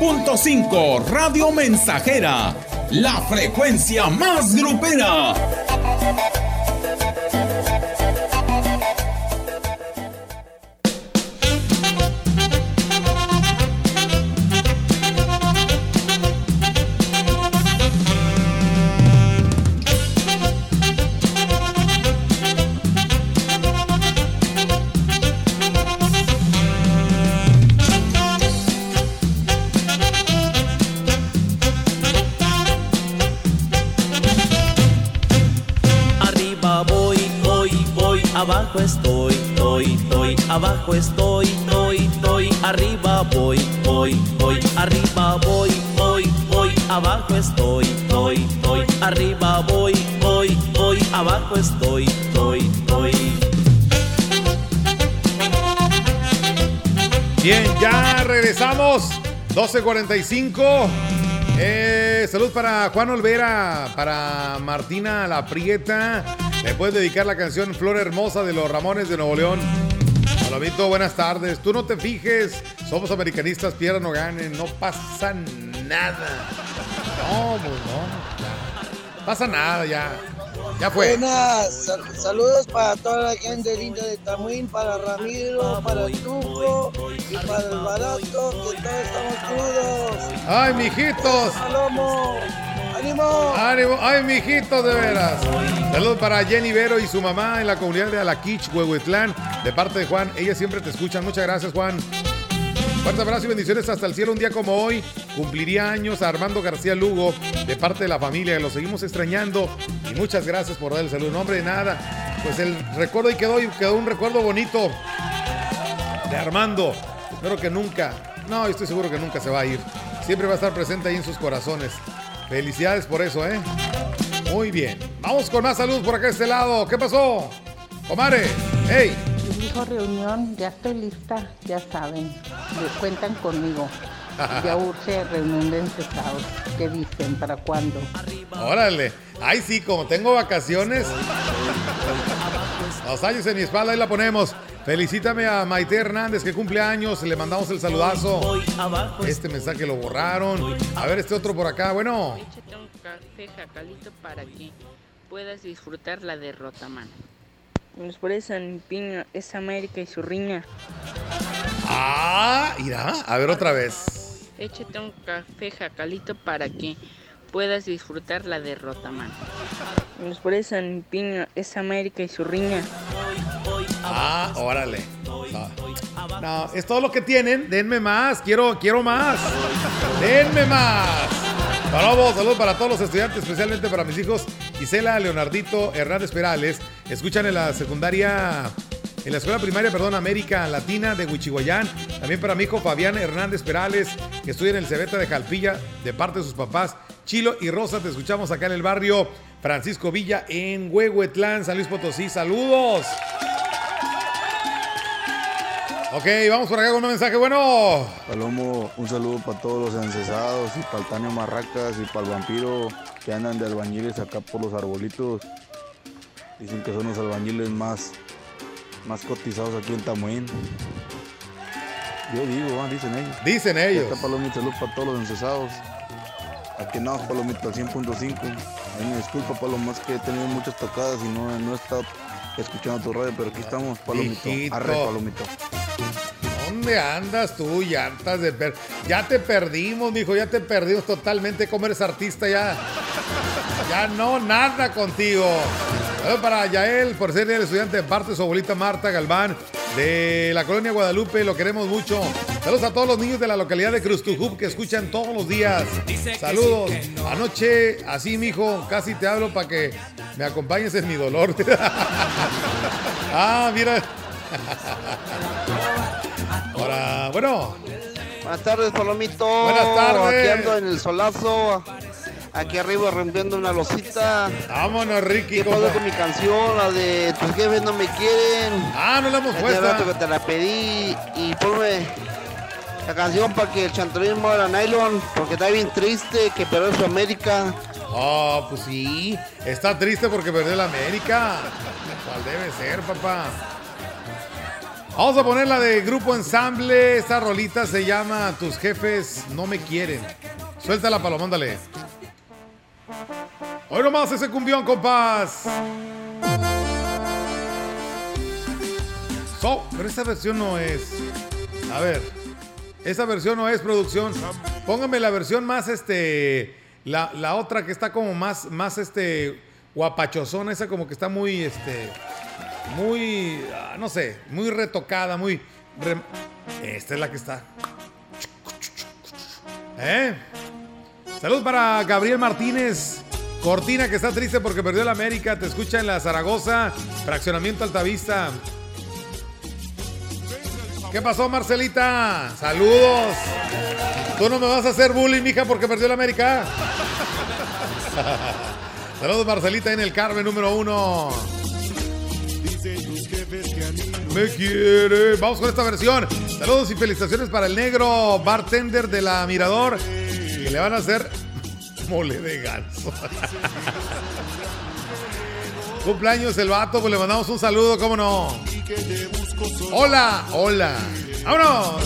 100.5 Radio Mensajera, la frecuencia más grupera. Abajo estoy, estoy, estoy, arriba voy, voy, voy, arriba voy, voy, voy, abajo estoy, estoy, estoy, arriba voy, voy, voy, abajo estoy, estoy, estoy. Bien, ya regresamos. 12.45. Eh, salud para Juan Olvera, para Martina La Prieta. Le puedes dedicar la canción Flor Hermosa de los Ramones de Nuevo León. Buenas tardes. Tú no te fijes, somos americanistas, pierdan o ganen, no pasa nada. No, pues no. Pasa nada ya. Ya fue. Buenas, sal- saludos para toda la gente linda de Tamuín, para Ramiro, para el Tuco y para el Barato, que todos estamos crudos. Ay, mijitos. ¡Ánimo! ¡Ánimo! ¡Ay, mijitos, de veras! Saludos para Jenny Vero y su mamá en la comunidad de Alaquich, Huehuetlán, de parte de Juan. Ellas siempre te escuchan. Muchas gracias, Juan. Fuerte abrazo y bendiciones hasta el cielo. Un día como hoy cumpliría años a Armando García Lugo de parte de la familia. Lo seguimos extrañando y muchas gracias por dar el saludo. No, hombre, de nada. Pues el recuerdo y quedó, y quedó un recuerdo bonito de Armando. Espero que nunca, no, estoy seguro que nunca se va a ir. Siempre va a estar presente ahí en sus corazones. Felicidades por eso, ¿eh? Muy bien. Vamos con más salud por acá de este lado. ¿Qué pasó? Omare, hey. Dijo reunión, ya estoy lista, ya saben, cuentan conmigo. Ya urge reunión de encesados. ¿Qué dicen? ¿Para cuándo? Órale. Ay, sí, como tengo vacaciones. Los años en mi espalda, ahí la ponemos. Felicítame a Maite Hernández que cumple años. Le mandamos el saludazo. Este mensaje lo borraron. A ver, este otro por acá. Bueno. Échate un café jacalito para que puedas disfrutar la derrota, mano. Nos parece San Piña, es América y su riña. Ah, irá. A ver otra vez. Échate un café jacalito para que puedas disfrutar la derrota, mano. Nos parece San Piña, es América y su riña. Ah, órale. No. No, es todo lo que tienen. Denme más. Quiero, quiero más. Denme más. Saludos, saludos para todos los estudiantes, especialmente para mis hijos Gisela, Leonardito, Hernández Perales. Escuchan en la secundaria, en la escuela primaria, perdón, América Latina de Huichihuayán. También para mi hijo Fabián Hernández Perales, que estudia en el Cebeta de Jalpilla, de parte de sus papás. Chilo y Rosa, te escuchamos acá en el barrio Francisco Villa en Huehuetlán, San Luis Potosí. Saludos. Ok, vamos por acá con un mensaje bueno. Palomo, un saludo para todos los encesados y para el Tania Marracas y para el vampiro que andan de albañiles acá por los arbolitos. Dicen que son los albañiles más, más cotizados aquí en Tamuín. Yo digo, ah, dicen ellos. Dicen ellos. Esta palomita, salud para todos los encesados. Aquí no, palomita al 100.5. Ahí me disculpa, Paloma, es que he tenido muchas tocadas y no, no he estado escuchando tu radio, pero aquí estamos, palomito. Hijito. Arre, palomito. ¿Dónde andas tú, llantas de per... Ya te perdimos, mijo, ya te perdimos totalmente. Como eres artista ya. Ya no, nada contigo. Saludos para Yael, por ser el estudiante de parte de su abuelita Marta Galván, de la colonia Guadalupe, lo queremos mucho. Saludos a todos los niños de la localidad de Cruztujup que escuchan todos los días. Saludos. Anoche, así, mijo, casi te hablo para que me acompañes en mi dolor. ah, mira. Ahora, bueno. Buenas tardes, Palomito. Buenas tardes. Aquí ando en el solazo. Aquí arriba rompiendo una losita. Vámonos, Ricky. ¿Qué pasa con mi canción? La de tus jefes no me quieren. Ah, no la hemos puesto. rato que te la pedí. Y ponme la canción para que el chantarín muera nylon. Porque está bien triste que perdió su América. Ah, pues sí. Está triste porque perdió la América. ¿Cuál debe ser, papá? Vamos a poner la de Grupo Ensamble. Esta rolita se llama Tus jefes no me quieren. Suéltala, Paloma, ándale. Hoy nomás ese cumbión, compás. So, pero esta versión no es. A ver. Esa versión no es producción. Póngame la versión más este. La, la otra que está como más, más este. Guapachosona, esa como que está muy este. Muy. ah, no sé. Muy retocada, muy. Esta es la que está. ¿Eh? Salud para Gabriel Martínez. Cortina que está triste porque perdió la América. Te escucha en la Zaragoza. Fraccionamiento Altavista. ¿Qué pasó, Marcelita? Saludos. Tú no me vas a hacer bullying, mija, porque perdió la América. Saludos, Marcelita, en el Carmen número uno. Me quiere. Vamos con esta versión. Saludos y felicitaciones para el negro bartender de la Mirador. Que le van a hacer mole de ganso. Cumpleaños el vato, pues le mandamos un saludo, ¿cómo no? Hola, hola. ¡Vámonos!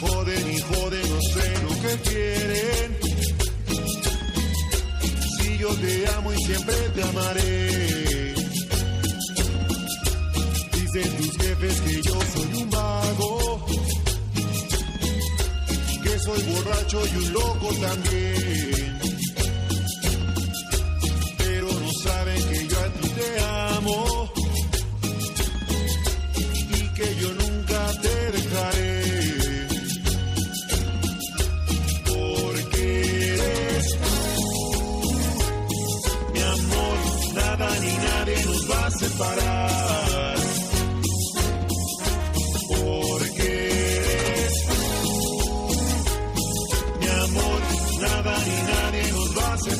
Joden y joden, no sé lo que quieren. Si yo te amo y siempre te amaré. Dicen tus jefes que yo soy un vago. Soy borracho y un loco también. Pero no saben que yo a ti te amo. Y que yo nunca te dejaré. Porque eres tú, mi amor, nada ni nadie nos va a separar.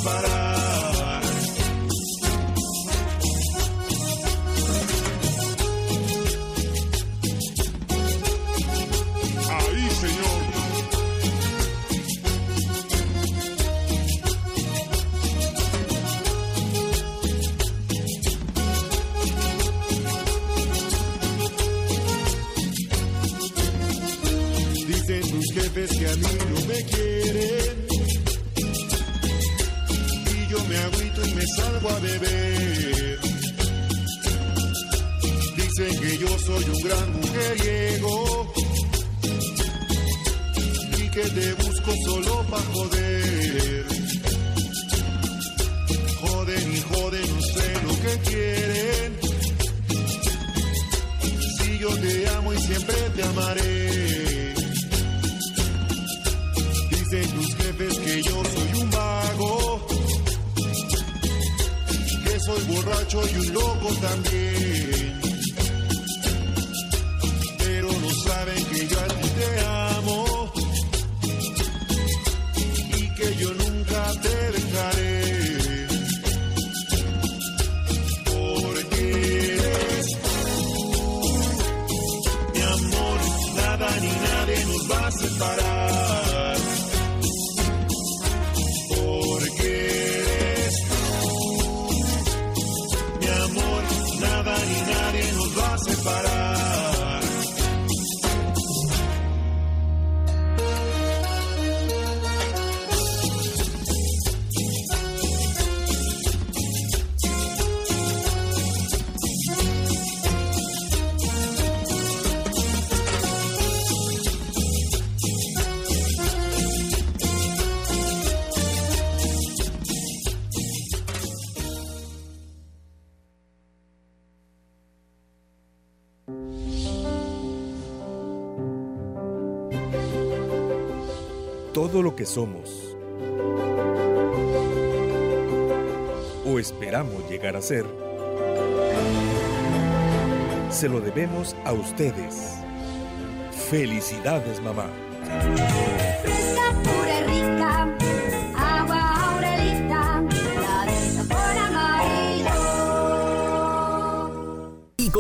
Nos a beber. Dicen que yo soy un gran mujeriego. Y que te busco solo para joder. Joden y joden, no lo que quieren. Si yo te amo y siempre te amaré. Dicen tus jefes que yo soy un vago, soy borracho y un loco también. Todo lo que somos. O esperamos llegar a ser. Se lo debemos a ustedes. Felicidades, mamá.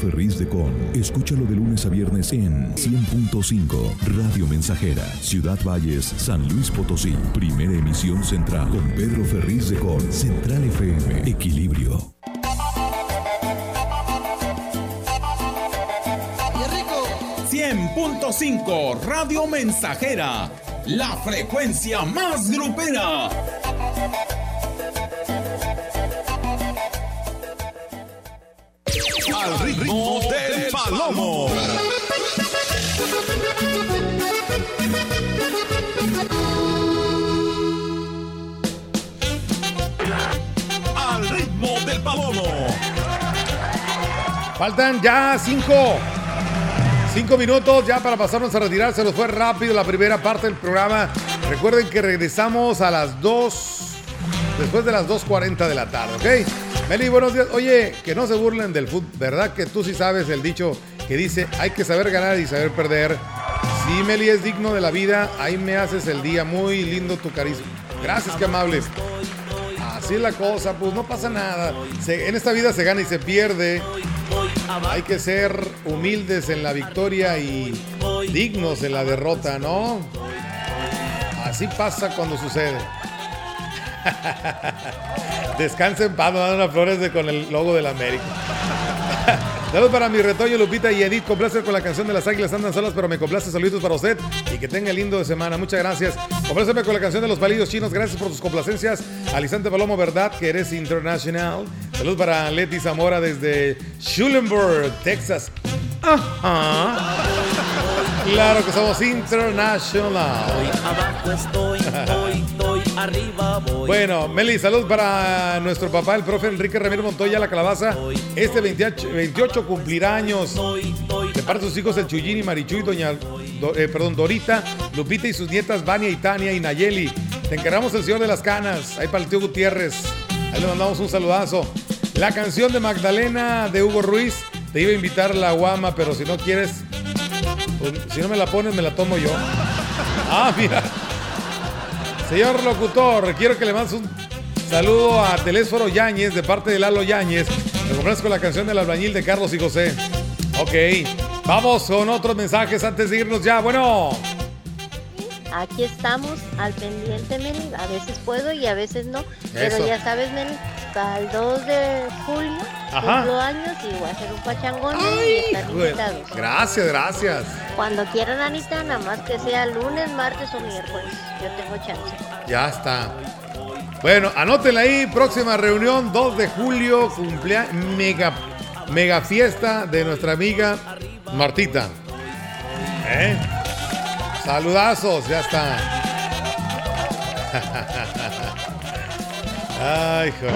Ferriz de Con. Escúchalo de lunes a viernes en 100.5 Radio Mensajera, Ciudad Valles, San Luis Potosí. Primera emisión central con Pedro Ferriz de Con. Central FM. Equilibrio. 100.5 Radio Mensajera, la frecuencia más grupera. Al ritmo del palomo. Al ritmo del palomo. Faltan ya cinco. Cinco minutos ya para pasarnos a retirar. Se nos fue rápido la primera parte del programa. Recuerden que regresamos a las 2. Después de las 2.40 de la tarde, ¿ok? Meli, buenos días. Oye, que no se burlen del fútbol. ¿Verdad que tú sí sabes el dicho que dice hay que saber ganar y saber perder? Sí, Meli es digno de la vida. Ahí me haces el día. Muy lindo tu carisma. Gracias, qué amables. Así es la cosa, pues no pasa nada. En esta vida se gana y se pierde. Hay que ser humildes en la victoria y dignos en la derrota, ¿no? Así pasa cuando sucede. Descansa en paz, flores de- con el logo de la América. Saludos para mi retoño, Lupita y Edith. Complacer con la canción de las águilas andan solas, pero me complace. Saludos para usted y que tenga lindo de semana. Muchas gracias. Compláceme con la canción de los palillos chinos. Gracias por tus complacencias. Alisante Palomo, ¿verdad que eres internacional? Saludos para Leti Zamora desde Schulenburg, Texas. Ajá. Claro que somos internacional. Abajo estoy, voy, voy, arriba voy. Bueno, Meli, salud para nuestro papá, el profe Enrique Ramírez Montoya, la calabaza. Este 28, 28 cumplirá años. De parte de sus hijos, el Chuyín y Marichuy, doña, Do- eh, perdón, Dorita, Lupita y sus nietas, Vania y Tania y Nayeli. Te encargamos el señor de las canas, ahí para el tío Gutiérrez. Ahí le mandamos un saludazo. La canción de Magdalena de Hugo Ruiz. Te iba a invitar la guama, pero si no quieres, pues, si no me la pones, me la tomo yo. Ah, mira. Señor locutor, quiero que le mandes un saludo a Telésforo Yáñez de parte de Lalo Yáñez. Compras con la canción del albañil de Carlos y José. Ok, vamos con otros mensajes antes de irnos ya. Bueno, Aquí estamos al pendiente, Meli. A veces puedo y a veces no. Pero ya sabes, Meli, para el 2 de julio Ajá. cumplo años y voy a hacer un pachangón y están Güey, invitados. gracias, gracias. Cuando quieran, Anita, nada más que sea lunes, martes o miércoles. Yo tengo chance. Ya está. Bueno, anótenla ahí, próxima reunión, 2 de julio, cumpleaños, mega, mega fiesta de nuestra amiga Martita. ¿Eh? Saludazos, ya está. Ay, joder.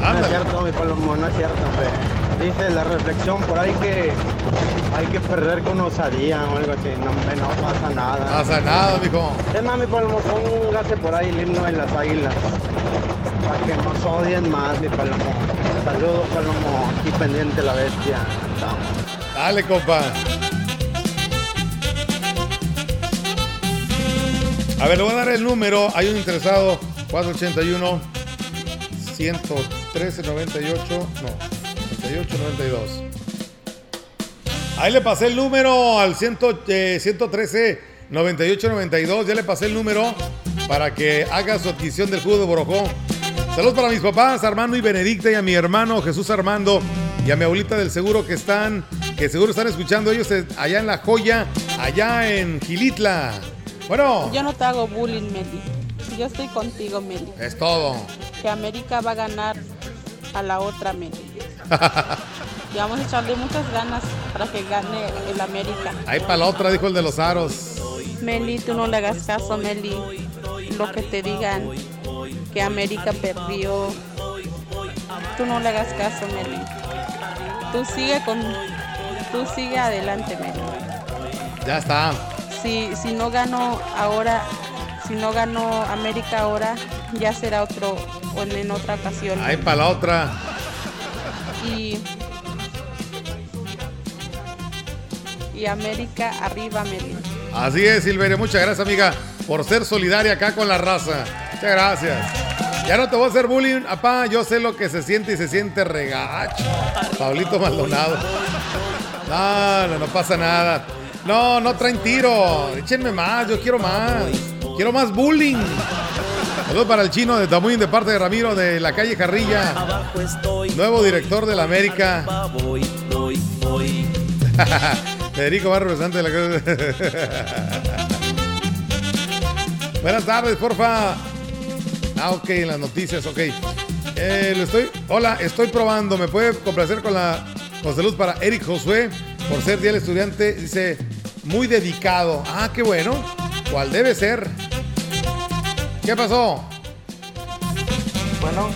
No es cierto, mi palomo, no es cierto, hombre. Dice la reflexión por ahí que hay que perder con osadía o algo así. No, no pasa nada. Pasa nada, mijo. Es más, mi palomo, póngase por ahí el himno de las águilas. Para que nos odien más, mi palomo. Saludos, palomo. Aquí pendiente la bestia. Chao. Dale, compa. A ver, le voy a dar el número. Hay un interesado. 481 113 98. No, 98 92. Ahí le pasé el número al 100, eh, 113 98 92. Ya le pasé el número para que haga su adquisición del jugo de Borojó. Saludos para mis papás, Armando y Benedicta, y a mi hermano Jesús Armando, y a mi abuelita del seguro que están, que seguro están escuchando ellos eh, allá en La Joya, allá en Gilitla. Bueno, Yo no te hago bullying, Meli. Yo estoy contigo, Meli. es todo. Que América va a ganar a la otra Meli. Y vamos a echarle muchas ganas para que gane el América. Ahí para la otra, dijo el de los aros. Meli, tú no le hagas caso, Meli. Lo que te digan que América perdió. Tú no le hagas caso, Meli. Tú sigue con. Tú sigue adelante, Meli. Ya está. Si, si no ganó ahora, si no ganó América ahora, ya será otro o en, otra ocasión. Ahí para la otra. Y, y América arriba, Meli. Así es, Silveria. Muchas gracias, amiga, por ser solidaria acá con la raza. Muchas gracias. Ya no te voy a hacer bullying, apá. Yo sé lo que se siente y se siente regacho. Pablito Maldonado. No, no, no pasa nada. No, no traen tiro. Échenme más, yo quiero más. Quiero más bullying. Saludos para el chino de Tamuín de parte de Ramiro de la calle Carrilla. Nuevo director de la América. Federico representante de la Buenas tardes, porfa. Ah, ok, en las noticias, ok. Eh, lo estoy, hola, estoy probando. ¿Me puede complacer con la con salud para Eric Josué por ser día del estudiante? Dice, muy dedicado. Ah, qué bueno. ¿Cuál debe ser? ¿Qué pasó? Bueno.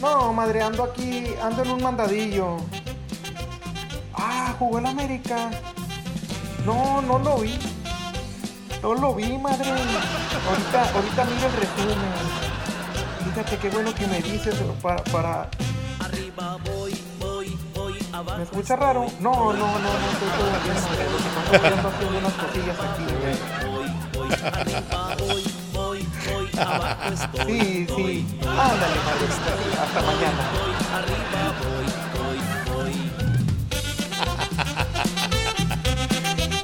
No, madre, ando aquí, ando en un mandadillo. Ah, jugó el América. No, no lo vi. No lo vi, madre. Ahorita, ahorita miro el resumen. Fíjate qué bueno que me dices para, para... ¿Me escucha raro? No, no, no, no estoy todo bien, es que ando haciendo unas cosillas aquí, güey. Sí, sí. Ándale, Hasta mañana.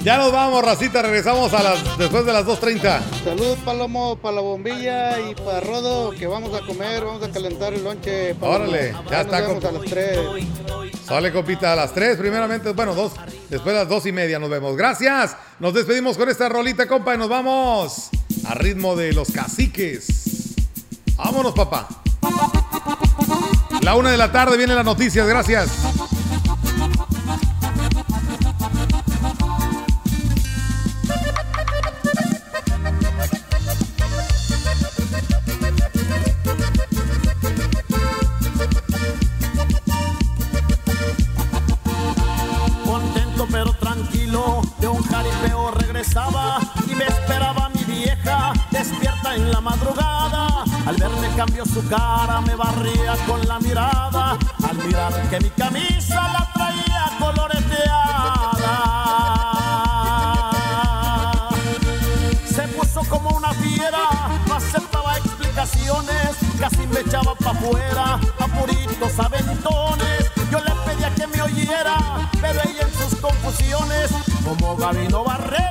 Ya nos vamos, racita. Regresamos a las después de las 2.30. Salud, Palomo, para la bombilla y para Rodo, que vamos a comer, vamos a calentar el lonche. Palomo. Órale, ya está, Nos vemos a las 3. Sale, copita, a las 3, primeramente, bueno, dos, después de las dos y media nos vemos. Gracias. Nos despedimos con esta rolita, compa, y nos vamos a ritmo de los caciques. Vámonos, papá. La una de la tarde vienen las noticias, gracias. Cambió su cara, me barría con la mirada, al mirar que mi camisa la traía coloreteada. Se puso como una fiera, no aceptaba explicaciones, casi me echaba pa' afuera, a aventones. Yo le pedía que me oyera, pero ella en sus confusiones, como Gabino Barrera,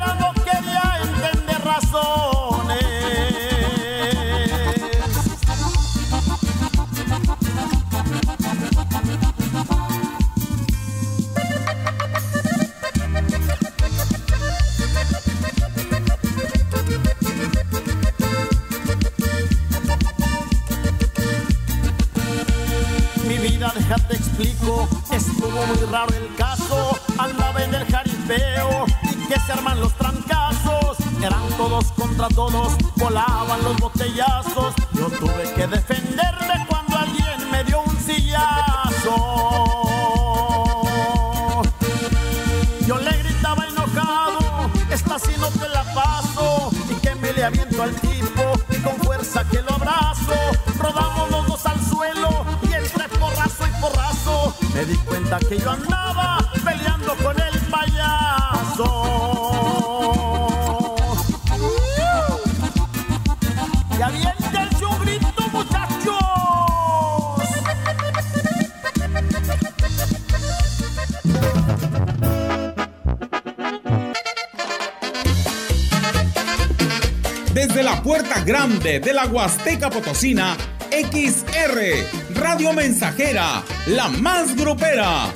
Huasteca Potosina, XR, Radio Mensajera, la más grupera.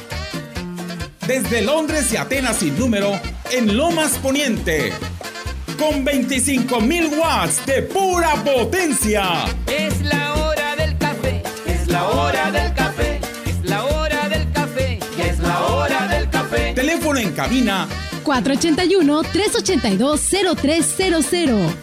Desde Londres y Atenas sin número, en Lomas Poniente. Con 25.000 watts de pura potencia. Es la hora del café, es la hora del café, es la hora del café, es la hora del café. Teléfono en cabina 481-382-0300.